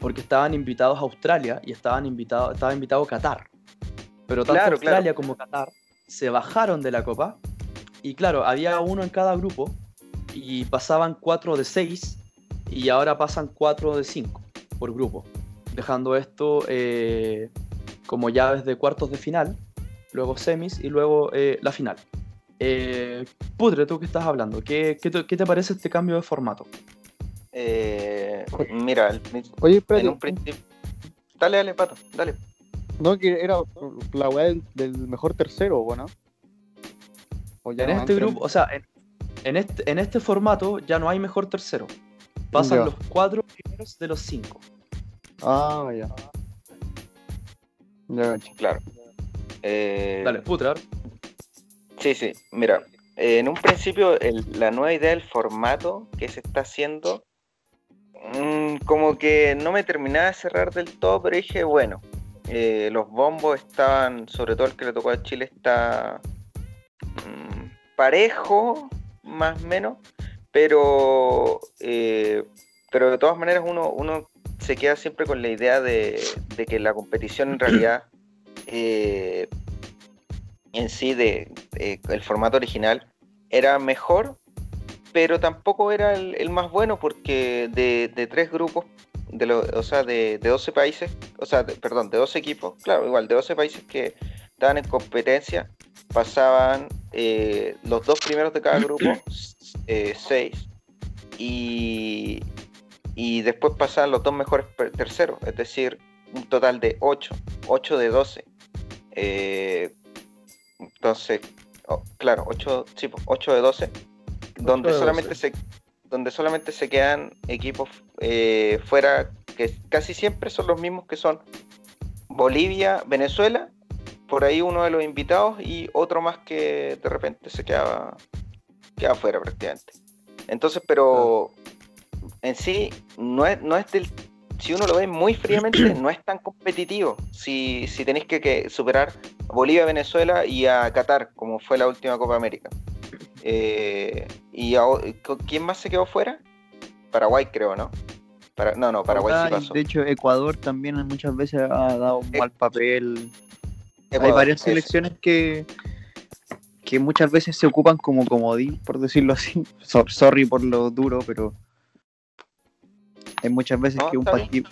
Porque estaban invitados a Australia y estaban invitados, estaba invitado Qatar. Pero tanto Claro, Australia como Qatar se bajaron de la copa. Y claro, había uno en cada grupo y pasaban cuatro de seis y ahora pasan cuatro de cinco por grupo. Dejando esto eh, como llaves de cuartos de final, luego semis y luego eh, la final. Eh, Pudre, tú que estás hablando, ¿qué, qué te, qué te parece este cambio de formato? Eh, mira, prin- Oye, en un principio. Dale, dale, pato, dale. no, que era la weá del, del mejor tercero, ¿o ¿no? O ya En no este entran- grupo, o sea, en, en este, en este formato ya no hay mejor tercero. Pasan Ya. los cuatro primeros de los cinco. Ah, ya. Claro. Eh, Dale, Putre, a ver. Sí, sí, mira, eh, en un principio el- la nueva idea del formato que se está haciendo, mm, como que no me terminaba de cerrar del todo, pero dije, bueno, eh, los bombos estaban, sobre todo el que le tocó a Chile, está mm, parejo, más o menos, pero, eh, pero de todas maneras uno, uno se queda siempre con la idea de, de que la competición en realidad... eh, en sí de, de- el formato original era mejor, pero tampoco era el, el más bueno porque de, de tres grupos, de lo- o sea, de, de 12 países, o sea, perdón, de 12 equipos, claro, igual, de 12 países que estaban en competencia, pasaban eh, los dos primeros de cada grupo, eh, seis, y, y después pasaban los dos mejores terceros, es decir, un total de 8, 8 de 12. Eh, entonces, oh, claro, 8, sí, 8 de 12, donde de solamente se donde solamente se quedan equipos eh, fuera que casi siempre son los mismos que son Bolivia, Venezuela, por ahí uno de los invitados y otro más que de repente se quedaba queda fuera prácticamente. Entonces, pero en sí no es, no es del si uno lo ve muy fríamente, no es tan competitivo. Si, si tenéis que, que superar a Bolivia, Venezuela y a Qatar, como fue la última Copa América. Eh, ¿Y a- quién más se quedó fuera? Paraguay, creo, ¿no? Para, no, no, Paraguay sí pasó. De hecho, Ecuador también muchas veces ha dado un Eh, mal papel. Hay varias selecciones que, que muchas veces se ocupan como comodín, por decirlo así. So- sorry por lo duro, pero hay muchas veces No, que un partido,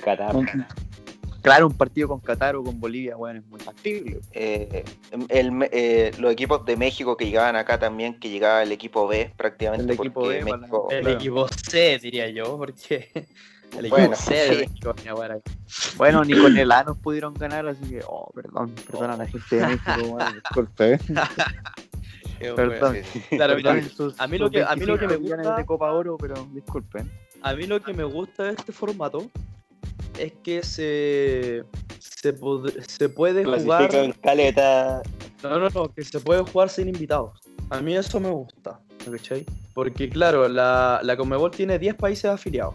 claro, un partido con Qatar o con Bolivia, bueno, es muy factible. Eh, el me- eh, los equipos de México que llegaban acá también, que llegaba el equipo B prácticamente. El equipo B, México- El Claro. equipo C, diría yo, porque el equipo Bueno, C de. México. Bueno, ni con el A nos pudieron ganar, así que, oh, perdón, perdón a la gente de México, bueno, disculpe, Perdón. Claro, mira, a mí lo que- a mí lo que me 25 millones gusta- de Copa Oro, pero disculpen. A mí lo que me gusta de este formato es que se, se, se puede jugar. Clasifican caleta. No, no, no, que se puede jugar sin invitados. A mí eso me gusta, ¿me cachai? Porque claro, la, la Conmebol tiene 10 países afiliados.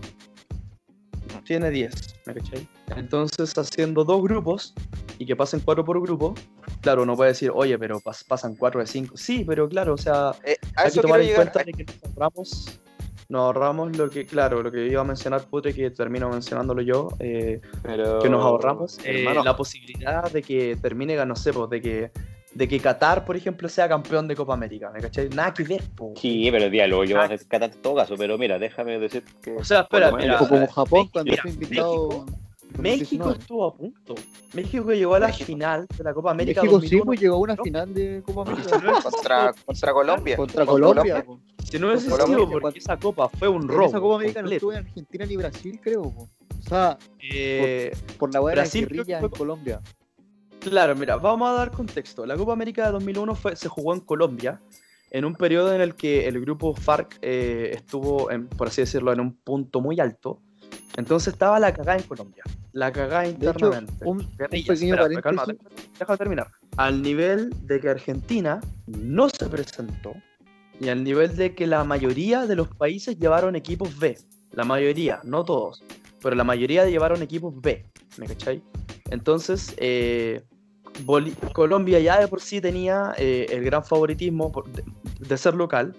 Tiene 10, ¿me cachai? Entonces, haciendo dos grupos y que pasen cuatro por grupo, claro, uno puede decir, oye, pero pas- pasan cuatro de cinco. Sí, pero claro, o sea, Eh, hay que tomar en llegar. cuenta de que nos ahorramos, nos ahorramos lo que, claro, lo que iba a mencionar Putre, que termino mencionándolo yo, eh, Pero, que nos ahorramos eh, la posibilidad de que termine, no sé, pues, de que de que Qatar, por ejemplo, sea campeón de Copa América, ¿me cachai? Nada que ver, po. Sí, pero diálogo, yo voy a hacer Qatar todo caso, pero mira, déjame decir que. O sea, espera, mira, como Japón cuando fue invitado. México- México 2019. estuvo a punto. México llegó a la México. final de la Copa América México sí, 2001. pues llegó a una ¿no? final de Copa América. Contra, contra Colombia. Contra Colombia. Si no hubiese sido porque esa copa fue un robo. esa Copa América no estuvo en Argentina ni Brasil, creo. po. O sea, Eh, por la buena Brasil guerrilla que en fue- Colombia. Claro, mira, vamos a dar contexto. La Copa América de 2001 fue, se jugó en Colombia, en un periodo en el que el grupo FARC eh, estuvo, en- por así decirlo, en un punto muy alto. Entonces estaba la cagada en Colombia. La cagada De hecho, internamente. un, pequeño espera, déjame terminar. Al nivel de que Argentina no se presentó y al nivel de que la mayoría de los países llevaron equipos B. La mayoría, no todos, pero la mayoría llevaron equipos B. ¿Me cachai? Entonces, eh, Colombia ya de por sí tenía eh, el gran favoritismo de ser local,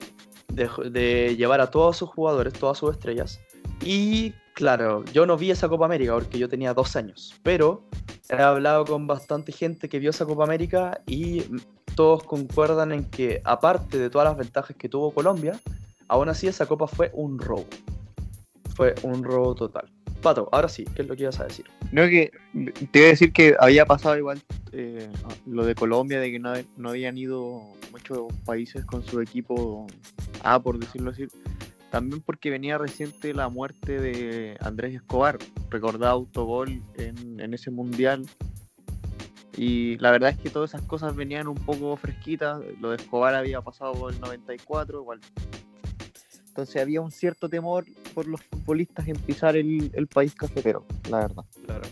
de, de llevar a todos sus jugadores, todas sus estrellas. Y claro, yo no vi esa Copa América porque yo tenía dos años, pero he hablado con bastante gente que vio esa Copa América y todos concuerdan en que, aparte de todas las ventajas que tuvo Colombia, aún así esa Copa fue un robo. Fue un robo total. Pato, ahora sí, ¿qué es lo que ibas a decir? No, que te iba a decir que había pasado igual eh, lo de Colombia, de que no, no habían ido muchos países con su equipo A, por decirlo así. También porque venía reciente la muerte de Andrés Escobar, recordado autogol en, en ese mundial. Y la verdad es que todas esas cosas venían un poco fresquitas. Lo de Escobar había pasado por el 94, igual. Entonces había un cierto temor por los futbolistas en pisar el, el país cafetero, la verdad. Claro.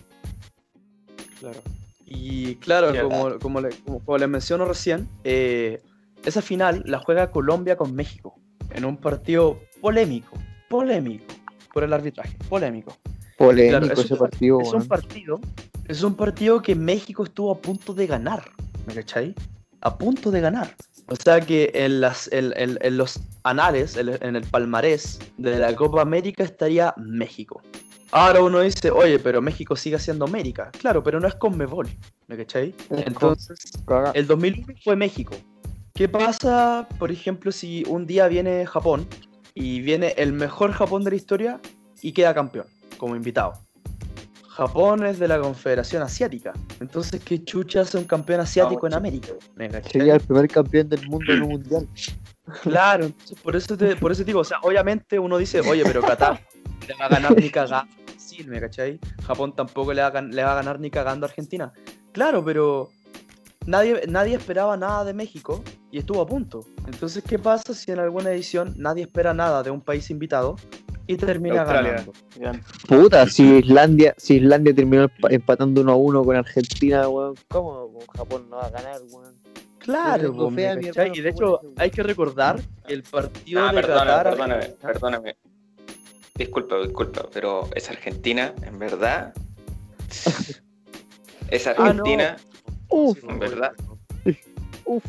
Claro. Y claro, como, como, le- como- como les menciono recién, eh, esa final la juega Colombia con México. En un partido polémico. Polémico. Por el arbitraje. Polémico. Polémico Claro, es ese un- partido, Es un partido. Es un partido que México estuvo a punto de ganar. ¿Me cachai? A punto de ganar. O sea que en, las, en, en- en los anales, en, el palmarés de la Copa América estaría México. Ahora uno dice, oye, pero México sigue siendo América. Claro, pero no es con Mebol. ¿Me cachai? Es Entonces, el 2001 fue México. ¿Qué pasa, por ejemplo, si un día viene Japón y viene el mejor Japón de la historia y queda campeón como invitado? Japón es de la Confederación Asiática. Entonces, ¿qué chucha hace un campeón asiático en América? Sería el primer campeón del mundo en un mundial. Claro, por eso te, por eso digo, o sea, obviamente uno dice, oye, pero Qatar le va a ganar ni cagando a Brasil, ¿me cachai? Japón tampoco le va, a, le va a ganar ni cagando a Argentina. Claro, pero nadie, nadie esperaba nada de México y estuvo a punto. Entonces, ¿qué pasa si en alguna edición nadie espera nada de un país invitado y termina Australia. ganando? Puta, si Islandia, si Islandia terminó empa- empatando 1 a 1 con Argentina, weón, ¿cómo con Japón no va a ganar, weón? Claro, pues, fe a ¿me mi hermano y de hecho hay que recordar que el partido Ah, de perdóname, Qatar... perdóname, perdóname. Disculpa, disculpa, pero es Argentina, en verdad. Es Ah, no. Uf, en verdad. uf.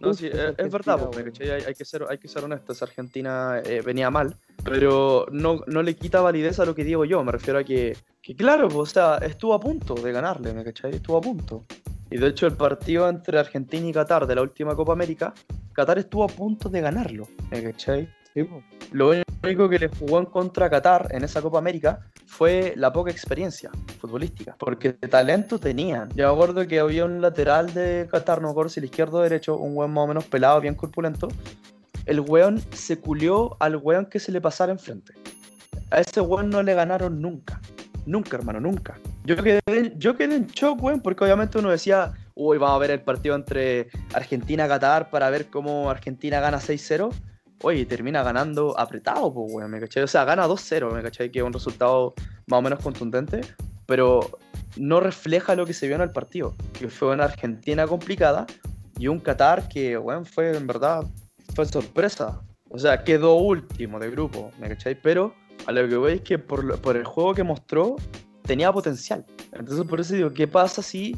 No, Uf, sí, es Argentina, verdad, pues. ¿me hay, hay que ser, hay que ser honestos, Argentina eh, venía mal, pero no, no le quita validez a lo que digo yo, me refiero a que, que claro, pues, o sea, estuvo a punto de ganarle, ¿me cachai? Estuvo a punto. Y de hecho el partido entre Argentina y Qatar de la última Copa América, Qatar estuvo a punto de ganarlo, ¿me cachai? Sí. Lo único que le jugó en contra a Qatar en esa Copa América fue la poca experiencia futbolística, porque talento tenían. Yo me acuerdo que había un lateral de Qatar, no me si el izquierdo o derecho, un weón más o menos pelado, bien corpulento. El weón se culió al weón que se le pasara enfrente. A ese weón no le ganaron nunca. Nunca, hermano, nunca. Yo quedé, yo quedé en shock, weón, porque obviamente uno decía, uy, vamos a ver el partido entre Argentina-Qatar para ver cómo Argentina gana 6-0. Oye, termina ganando apretado, pues, weón, ¿me cachai? O sea, gana 2-0, ¿me cachai? Que es un resultado más o menos contundente, pero no refleja lo que se vio en el partido, que fue una Argentina complicada y un Qatar que, weón, fue en verdad, fue sorpresa. O sea, quedó último de grupo, ¿me cachai? Pero a lo que voy es que por, por el juego que mostró, tenía potencial. Entonces, por eso digo, ¿qué pasa si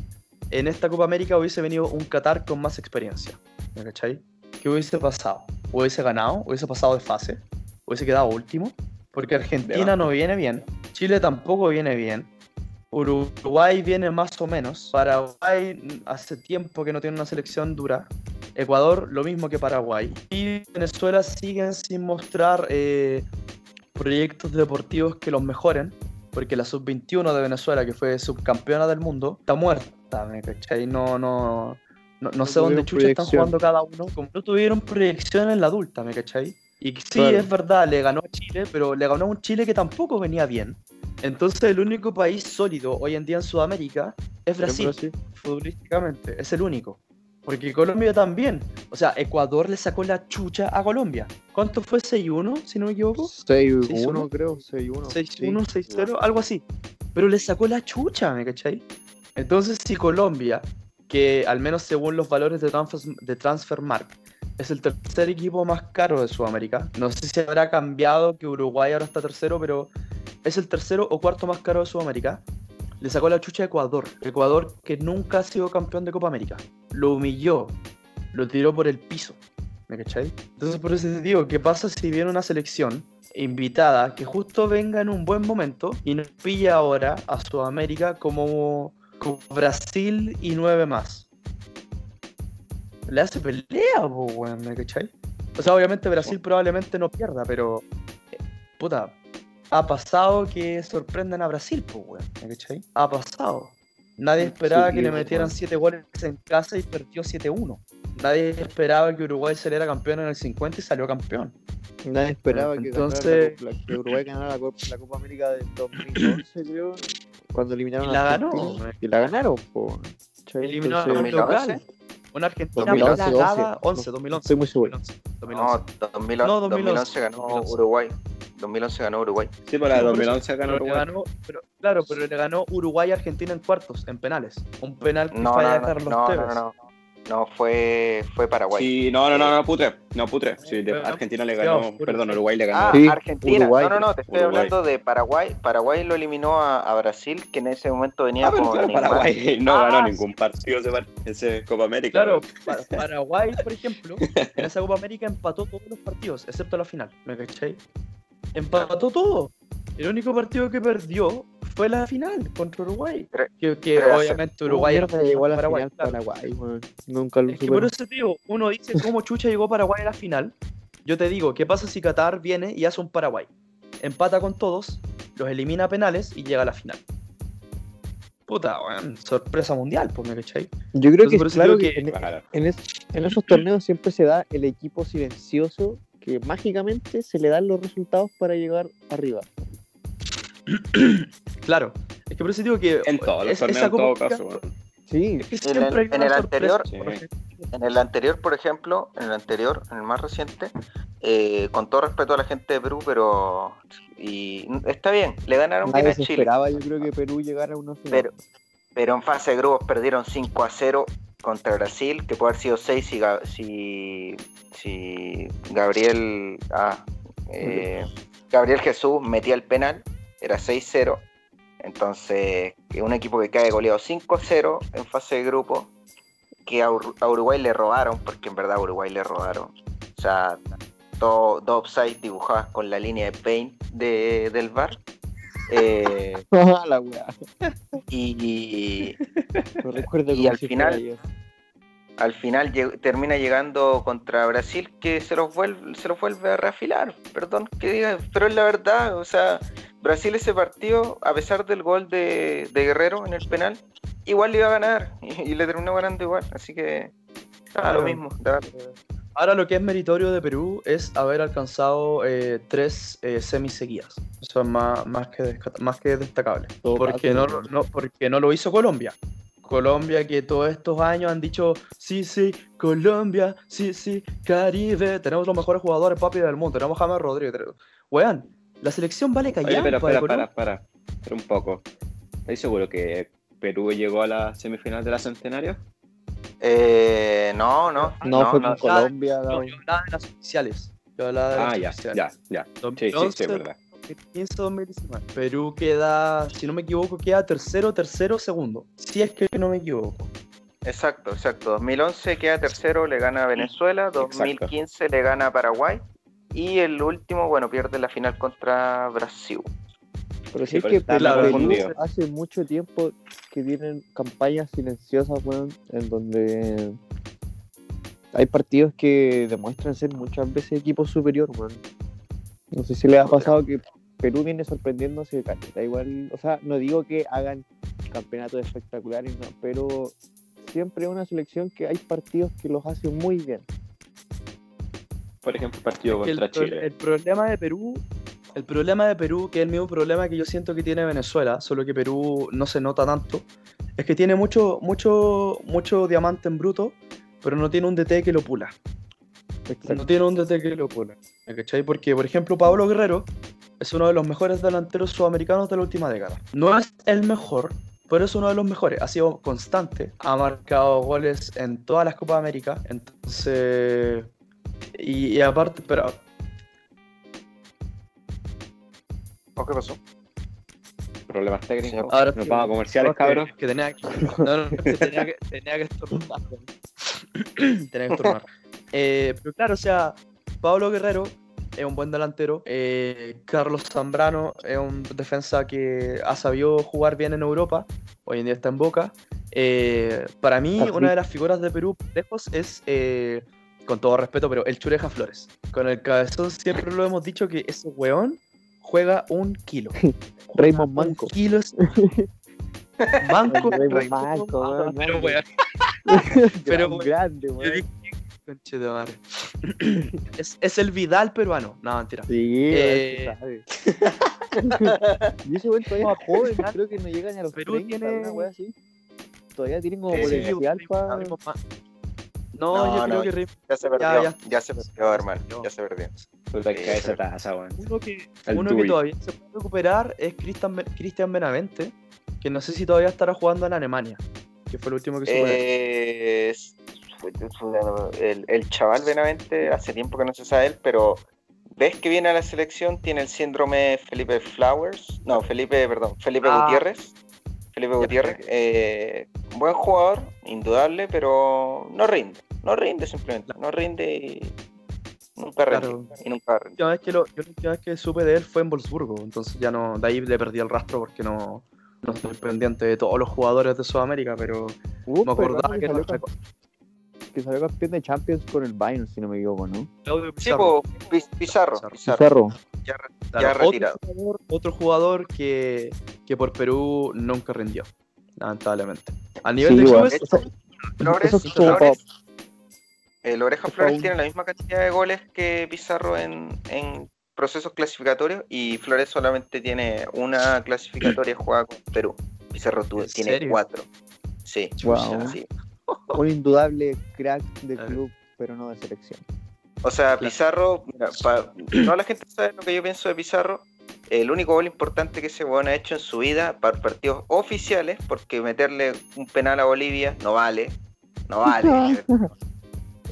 en esta Copa América hubiese venido un Qatar con más experiencia? ¿Me cachai? ¿Qué hubiese pasado? ¿Hubiese ganado? ¿Hubiese pasado de fase? ¿Hubiese quedado último? Porque Argentina no viene bien, Chile tampoco viene bien, Uruguay viene más o menos, Paraguay hace tiempo que no tiene una selección dura, Ecuador lo mismo que Paraguay, y Venezuela siguen sin mostrar eh, proyectos deportivos que los mejoren, porque la sub-21 de Venezuela, que fue subcampeona del mundo, está muerta, ¿me cachai? No, no, no, no No sé dónde chucha están proyección. jugando cada uno, como no tuvieron proyección en la adulta, ¿me cachai? Y sí, Claro. es verdad, le ganó a Chile, pero le ganó a un Chile que tampoco venía bien. Entonces el único país sólido hoy en día en Sudamérica es Brasil, Brasil. futbolísticamente, es el único. Porque Colombia también. O sea, Ecuador le sacó la chucha a Colombia. ¿Cuánto fue 6-1, si no me equivoco? 6-1 6-1, creo, 6-1. 6-1, 6-0, algo así. Pero le sacó la chucha, ¿me cachai? Entonces, si Colombia, que al menos según los valores de, Transfer, de es el tercer equipo más caro de Sudamérica, no sé si habrá cambiado que Uruguay ahora está tercero, pero es el tercero o cuarto más caro de Sudamérica, le sacó la chucha a Ecuador. Ecuador que nunca ha sido campeón de Copa América. Lo humilló, lo tiró por el piso. ¿Me cachai? Entonces por eso te digo, ¿qué pasa si viene una selección invitada que justo venga en un buen momento y nos pilla ahora a Sudamérica como, Brasil y nueve más? Le hace pelea, po, weón, ¿me cachai? O sea, obviamente Brasil probablemente no pierda, pero... eh, Puta, ha pasado que sorprendan a Brasil, pues, weón, ¿me cachai? Ha pasado. Nadie esperaba Sí, que le metieran weón. 7 goles en casa y perdió 7-1. Nadie esperaba que Uruguay saliera campeón en el 50 y salió campeón. Nadie esperaba que, Entonces- ganara la que Uruguay ganara la Copa, la Copa América del 2011, creo, cuando eliminaron Y a la ganó, Argentina. güey. Y la ganaron, po. Eliminó a un 2011. local. Una Argentina 2011, plagada. 11, 11, no, 2011. estoy muy seguro. 2011, No, 2011. 2011, No, 2011 ganó 2011. Uruguay. 2011 ganó Uruguay. Sí, para la Sí, por eso. 2011 ganó Uruguay. ganó- pero- claro, pero le ganó Uruguay a Argentina en cuartos, en penales. Un penal que No, falla no, no, Carlos no, Tevez. no, no, no, fue, fue Paraguay. Sí, no, no, no, no, putre. No, putre. Sí, de Argentina le ganó, perdón, Uruguay le ganó. Ah, Sí, Argentina. Uruguay. No, no, no, te estoy Uruguay. hablando de Paraguay. Paraguay lo eliminó a, a Brasil, que en ese momento venía Ah, pero con claro, Neymar. Paraguay no Ah, ganó sí. ningún partido ese, Copa América. Claro, Paraguay, por ejemplo, en esa Copa América empató todos los partidos, excepto la final, ¿me cachai? Empató todo. El único partido que perdió fue la final contra Uruguay. Que, obviamente ¿Cómo Uruguay mierda llegó a la Paraguay, final. Paraguay? Nunca lo Es que por eso, tío, uno dice cómo Chucha llegó Paraguay a la final. Yo te digo, ¿qué pasa si Qatar viene y hace un Paraguay? Empata con todos, los elimina a penales y llega a la final. Puta, weón, sorpresa mundial, pues me cachai. Yo creo Entonces, que eso claro que, que- en, Claro. en es- en esos torneos siempre se da el equipo silencioso que mágicamente se le dan los resultados para llegar arriba. Claro, es que por eso digo que En todos los torneos, en todo caso. Sí, es que En el- hay en una el sorpresa, anterior- por Sí. ejemplo. En el anterior, por ejemplo, en el anterior, en el más reciente, eh, con todo respeto a la gente de Perú, pero y está bien, le ganaron bien nadie a se Chile, esperaba yo creo que Perú llegara a una final. pero, pero en fase de grupos perdieron 5 a 0 contra Brasil, que puede haber sido 6 si, si, si Gabriel ah, eh, Gabriel Jesús metía el penal, era 6-0. Entonces, un equipo que cae goleado 5-0 en fase de grupo, que a, Ur- a Uruguay le robaron, porque en verdad a Uruguay le robaron. O sea, dos offside dibujadas con la línea de paint de, del VAR. Eh, la y, Y al si final- al final termina llegando contra Brasil que se los vuelve, se los vuelve a reafilar, perdón que diga, pero es la verdad, o sea, Brasil ese partido, a pesar del gol de, de Guerrero en el penal, igual le iba a ganar y, y le terminó ganando igual, así que lo Claro. mismo, da- Ahora lo que es meritorio de Perú es haber alcanzado eh, tres eh, semis seguidas. Eso es más, más, que, más que destacable. Todo Porque no, no, porque no lo hizo Colombia. Colombia que todos estos años han dicho, sí, sí, Colombia, sí, sí, Caribe, tenemos los mejores jugadores papi del mundo, tenemos a James Rodríguez. Weón, la selección vale Oye, callar. pero espera, para, para, para un poco. ¿Estás seguro que Perú llegó a la semifinal de la Centenario? Eh, no, no, No, fue no, con Colombia. No, yo hablaba de las oficiales. Yo hablaba de Ah, las ya, oficiales. ya, ya. Sí, sí, 2011, sí, es verdad. 2015, 2019. Perú queda, si no me equivoco, queda tercero, tercero, segundo. Si es que no me equivoco. Exacto, exacto. 2011 queda tercero, le gana a Venezuela. 2015 le gana a Paraguay. Y el último, bueno, pierde la final contra Brasil. Pero Sí, es que Perú hace mucho tiempo que tienen campañas silenciosas, weón, en donde hay partidos que demuestran ser muchas veces equipos superior, weón. No sé si les ha pasado que Perú viene sorprendiéndose, da igual, o sea, no digo que hagan campeonatos espectaculares, no, pero siempre es una selección que hay partidos que los hacen muy bien. Por ejemplo, el partido Que contra Chile. el problema de Perú, el problema de Perú, que es el mismo problema que yo siento que tiene Venezuela, solo que Perú no se nota tanto, es que tiene mucho, mucho, mucho diamante en bruto, pero no tiene un DT que lo pula. No tiene un DT que lo pula. ¿me cachai? Porque, por ejemplo, Pablo Guerrero es uno de los mejores delanteros sudamericanos de la última década. No es el mejor, pero es uno de los mejores. Ha sido constante. Ha marcado goles en todas las Copas América. Entonces. Y, y aparte, pero. ¿O qué pasó? Problemas técnicos. Ahora Nos sí, vamos a comerciales, no, que- tenía que. No, no, que tenía que, tenía que estornudar. tenía que estornudar. Eh, pero claro, o sea, Pablo Guerrero es un buen delantero. eh, Carlos Zambrano es un defensa que ha sabido jugar bien en Europa. Hoy en día está en Boca. Eh, para mí, Así. una de las figuras de Perú lejos es, eh, con todo respeto, pero el Chureja Flores. Con el cabezón siempre lo hemos dicho que ese weón juega un kilo. Raymond Manco. kilo es... Manco, Raymond Manco, pero weón. Pero weón, grande, weón. dije, conche de madre. es, es el Vidal peruano. No, mentira. Sí, Eh, sabe. y ese weón todavía es joven, creo que no llega ni a los Perú 30, tiene- una wea así. Todavía tienen como potencial Sí, para... No, No, yo no, creo que Ya se perdió, ya, ya. se perdió, hermano. Ya se perdió. Puta que Sí, cae esa sí. taza, weón. uno que, uno que todavía se puede recuperar es Cristian Cristian Benavente, que no sé si todavía estará jugando en Alemania, que fue el último que supe. Eh, es- el, el chaval Benavente, hace tiempo que no se sabe él, pero ves que viene a la selección, tiene el síndrome Felipe Flowers, no, Felipe, perdón, Felipe Ah. Gutiérrez. Felipe Gutiérrez, eh, buen jugador, indudable, pero no rinde, no rinde simplemente, no rinde y nunca rinde. Claro. Y nunca La rinde. última vez que lo, yo la última vez que supe de él fue en Wolfsburgo, entonces ya no, de ahí le perdí el rastro porque no, no estoy pendiente de todos los jugadores de Sudamérica, pero me acordaba que que era salió, que salió campeón de Champions con el Bayern, si no me equivoco, ¿no? Claudio Sí, Pizarro. Piz- Pizarro, Pizarro. Pizarro, Pizarro. ya, Claro, otro retirado. jugador, otro jugador que, que por Perú nunca rindió, lamentablemente. A nivel Sí, de clubes, Flores, Flores, el Oreja Opa, Flores tiene la misma cantidad de goles que Pizarro en, en procesos clasificatorios y Flores solamente tiene una clasificatoria jugada con Perú. Pizarro tuvo- ¿En tiene serio? cuatro. Sí, Wow. sí. un indudable crack de club, pero no de selección. O sea. Pizarro, mira, pa- toda la gente sabe lo que yo pienso de Pizarro. El único gol importante que ese weón ha hecho en su vida para partidos oficiales, porque meterle un penal a Bolivia no vale, no vale.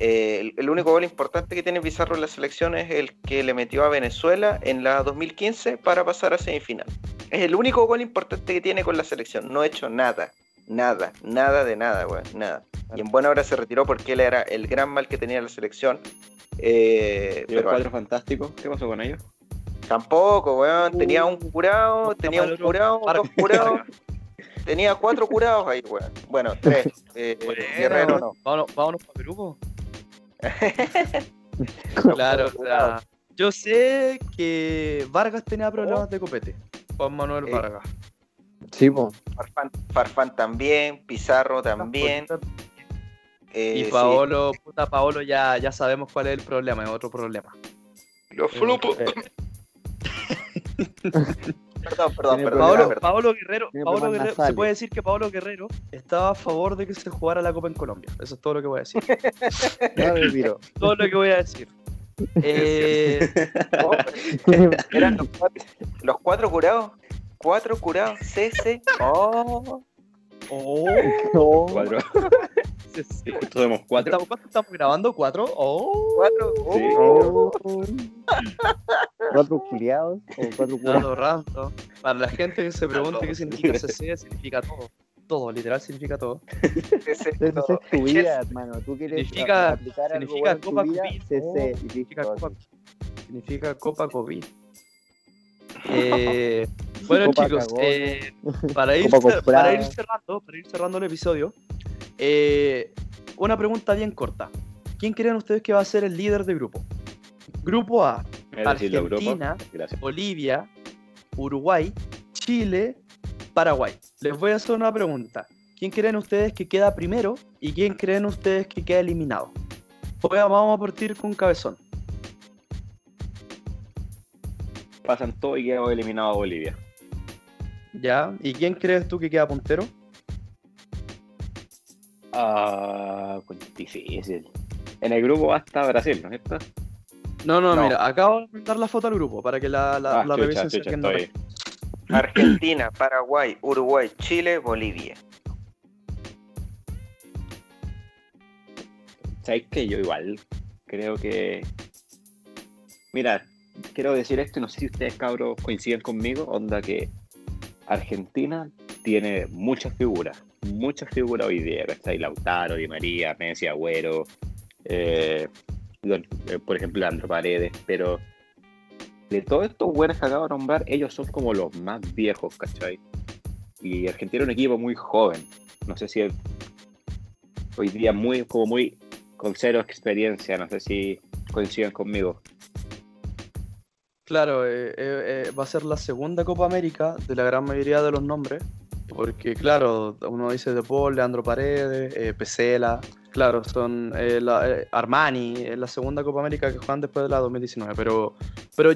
Eh, el, el único gol importante que tiene Pizarro en la selección es el que le metió a Venezuela en la 2015 para pasar a semifinal. Es el único gol importante que tiene con la selección. No ha hecho nada, nada, nada de nada, weón, nada. Y en buena hora se retiró porque él era el gran mal que tenía la selección. Eh, ¿Y el pero cuadro fantástico? ¿Qué pasó con ellos? Tampoco, weón. Tenía un curado, tenía un curado, dos curados. Tenía cuatro curados ahí, weón. Bueno, tres. Eh, Guerrero no. Vámonos, vámonos para Perú. Claro, o sea, yo sé que Vargas tenía problemas de copete. Juan Manuel Eh, Vargas. Sí, po. Farfán, Farfán también, Pizarro también. eh, Y sí. Paolo, puta Paolo, ya, ya sabemos cuál es el problema, es otro problema. Los flupos. Perdón, perdón, perdón. Paolo, Guerrero, Paolo se puede decir que Paolo Guerrero estaba a favor de que se jugara la Copa en Colombia. Eso es todo lo que voy a decir. no todo lo que voy a decir. Eh, Oh, Eran los cuatro, los cuatro curados. Cuatro curados. CC. Oh. oh, No. Cuatro. Sí. Justo somos cuatro. ¿Estamos, ¿Cuánto estamos grabando? ¿Cuatro? Oh, Cuatro. Sí. Oh. Cuatro culiados o cuatro. Dato random. Para la gente que se pregunte qué significa CC, significa todo. Todo, literal significa todo. Esa es tu vida, hermano. Tú quieres Significa- aplicar algo significa tu Copa vida, COVID. CC Oh, significa. Copa, significa Copa COVID. Eh, bueno Copa chicos, eh, para, ir, para ir cerrando, para ir cerrando el episodio, eh, una pregunta bien corta. ¿Quién creen ustedes que va a ser el líder de grupo? Grupo A. Argentina. Bolivia, Uruguay, Chile, Paraguay. Les voy a hacer una pregunta. ¿Quién creen ustedes que queda primero y quién creen ustedes que queda eliminado? Voy a- vamos a partir con Cabezón. Pasan todo y quedamos eliminados a Bolivia. ¿Ya? ¿Y quién crees tú que queda puntero? Ah, difícil. En el grupo va hasta Brasil, ¿no es cierto? No, no, No. mira, acabo de mandar la foto al grupo para que la, la, ah, la chucha, chucha, no. Argentina, Paraguay, Uruguay, Chile, Bolivia. ¿Sabes qué? Yo igual creo que. Mira, quiero decir esto y no sé si ustedes, cabros, coinciden conmigo. Onda que Argentina tiene muchas figuras, muchas figuras hoy día, ¿cachai? Lautaro, Di María, Messi, Agüero, eh, eh, por ejemplo, Leandro Paredes, pero de todos estos buenos que acabo de nombrar, ellos son como los más viejos, ¿cachai? Y Argentina es un equipo muy joven. No sé si es hoy día muy, como muy con cero experiencia, no sé si coinciden conmigo. Claro, eh, va a ser la segunda Copa América de la gran mayoría de los nombres. Porque, claro, uno dice De Paul, Leandro Paredes, eh, Pesela. Claro, son eh, la- eh, Armani, es la segunda Copa América que juegan después de la 2019. Pero, pero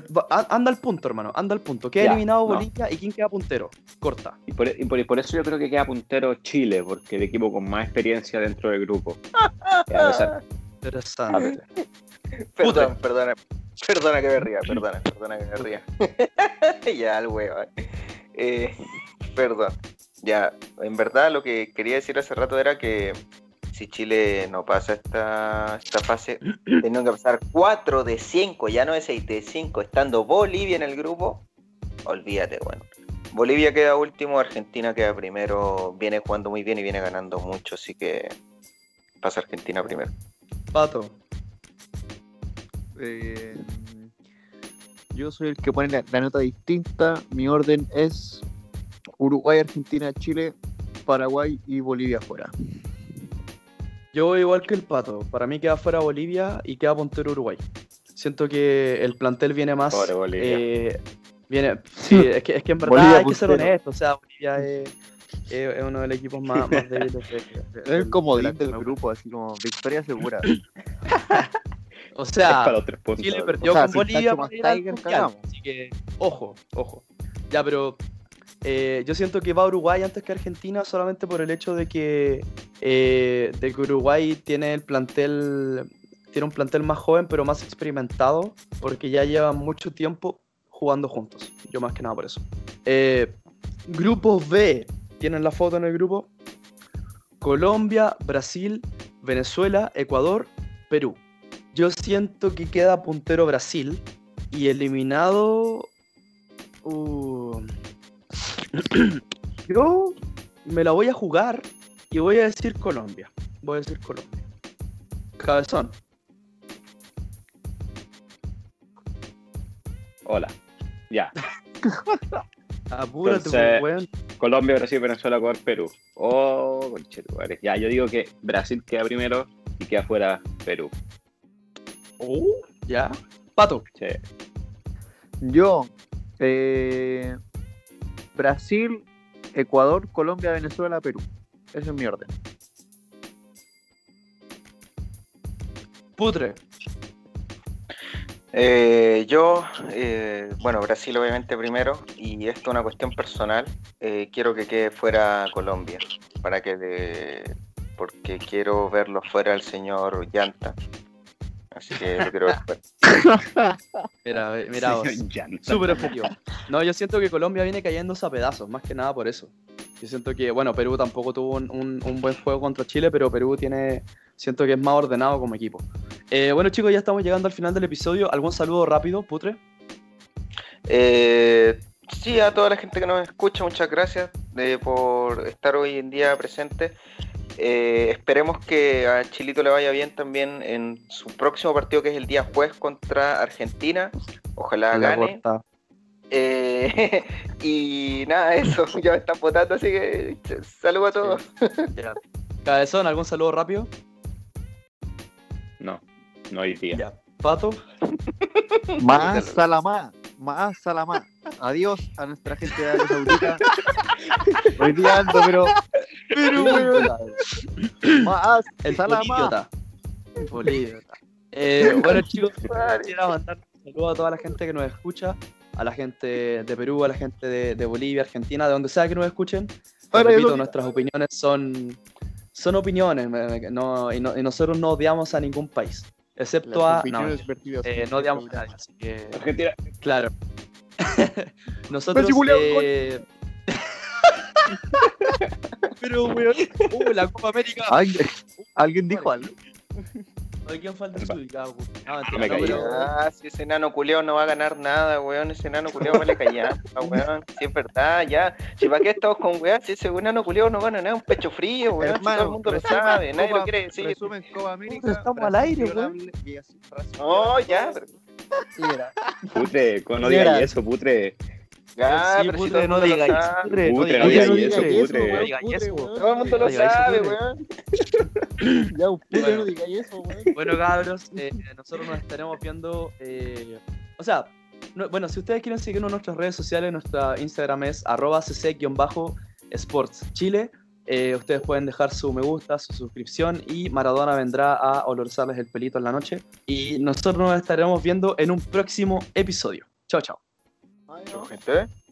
anda al punto, hermano, anda al punto. Queda Ya, eliminado no. Bolivia y quién queda puntero. Corta. Y por, y por- y por eso yo creo que queda puntero Chile, porque el equipo con más experiencia dentro del grupo. Interesante. Perdón, perdona. Perdona que me ría, perdona, perdona que me ría. ya, el huevo. Eh, perdón. Ya, en verdad lo que quería decir hace rato era que si Chile no pasa esta, esta fase, teniendo que pasar 4 de 5, ya no de 6, de 5, estando Bolivia en el grupo, olvídate, bueno. Bolivia queda último, Argentina queda primero, viene jugando muy bien y viene ganando mucho, así que pasa Argentina primero. Pato. Eh, yo soy el que pone la, la nota distinta. Mi orden es Uruguay, Argentina, Chile, Paraguay y Bolivia fuera. Yo voy igual que el Pato. Para mí queda fuera Bolivia y queda puntero Uruguay. Siento que el plantel viene más. Pobre Bolivia. eh, viene, sí, es que, es que en verdad Bolivia hay que ser honesto. O sea, Bolivia es, es- es uno de los equipos más, más débiles. de- de- Es del- el comodín de del grupo, así como victoria segura. O sea. Chile perdió O sea, con si Bolivia para ir al Mundial. Así que, ojo, ojo. Ya, pero eh, yo siento que va Uruguay antes que Argentina solamente por el hecho de que, eh, de que Uruguay tiene el plantel, tiene un plantel más joven pero más experimentado porque ya llevan mucho tiempo jugando juntos. Yo más que nada por eso. Eh, grupo B, tienen la foto en el grupo. Colombia, Brasil, Venezuela, Ecuador, Perú. Yo siento que queda puntero Brasil y eliminado. uh, Yo me la voy a jugar y voy a decir Colombia. Voy a decir Colombia. Cabezón. Hola. Ya. Apúrate, Entonces- weón. Colombia, Brasil, Venezuela, Ecuador, Perú. Oh, conchetumares. Ya, yo digo que Brasil queda primero y queda fuera Perú. Uh, ya. Pato. Sí. Yo, eh, Brasil, Ecuador, Colombia, Venezuela, Perú. Ese es mi orden. Putre. Eh, yo, eh, bueno, Brasil obviamente primero, y esto es una cuestión personal, eh, quiero que quede fuera Colombia, para que de- porque quiero verlo fuera al señor Llanta. Así que lo quiero ver. Mira, mira vos. Súper objetivo. No, yo siento que Colombia viene cayéndose a pedazos, más que nada por eso. Yo siento que, bueno, Perú tampoco tuvo un, un- un buen juego contra Chile, pero Perú tiene, siento que es más ordenado como equipo. Eh, bueno chicos, ya estamos llegando al final del episodio. ¿Algún saludo rápido, Putre? Eh, sí, a toda la gente que nos escucha, muchas gracias eh, por estar hoy en día presente. Eh, esperemos que a Chilito le vaya bien también en su próximo partido, que es el día jueves contra Argentina. Ojalá La gane. Eh, y nada, eso, ya me están votando, así que saludos a todos. Cabezón, ¿algún saludo rápido? No, no hay día. Ya. Pato. Más Salamá, más Salamá. Adiós a nuestra gente de Arabia Saudita. Hoy día ando, pero. Pero, weón. Más El Salamá. políglota. Eh, bueno chicos, quisiera mandar un saludo a toda la gente que nos escucha, a la gente de Perú, a la gente de, de Bolivia, Argentina, de donde sea que nos escuchen. Repito, nuestras opiniones son, son opiniones no- y, no- y nosotros no odiamos a ningún país, excepto Las a... No, eh, no odiamos a nadie, así que... Argentina. Claro. Nosotros... Eh, Pero, weón, uh, la Copa América. ¿Alguien, ¿Alguien dijo algo? ¿De quién falta desubicado? weón? No, Me no, caí. Ah, si ese enano culeado no va a ganar nada, weón. Ese enano culeado me le calla, weón. Si es verdad, ya. Si para qué estamos con weón, si ese enano culeado no gana nada, un pecho frío, weón. Si todo el mundo lo sabe, nadie lo quiere decir. Resumen Copa América. Estamos al aire, Brasil No, violable. ya, pero- Sí, era. Putre, no digáis eso, putre. Ya, Sí, pero putre, no mundo lo digáis, sabe. putre, no Putre, no digáis digáis eso, putre. No digáis eso, weón. Todo el mundo lo sabe, putre. weón. Ya, un puto, Bueno. no digáis eso, weón. Bueno, cabros, eh, nosotros nos estaremos viendo. eh, o sea, no- bueno, si ustedes quieren seguirnos en nuestras redes sociales, nuestra Instagram es arroba cc-sportschile. Eh, ustedes pueden dejar su me gusta, su suscripción y Maradona vendrá a olorizarles el pelito en la noche. Y nosotros nos estaremos viendo en un próximo episodio. Chao, chao. Ay, Chau, no. gente.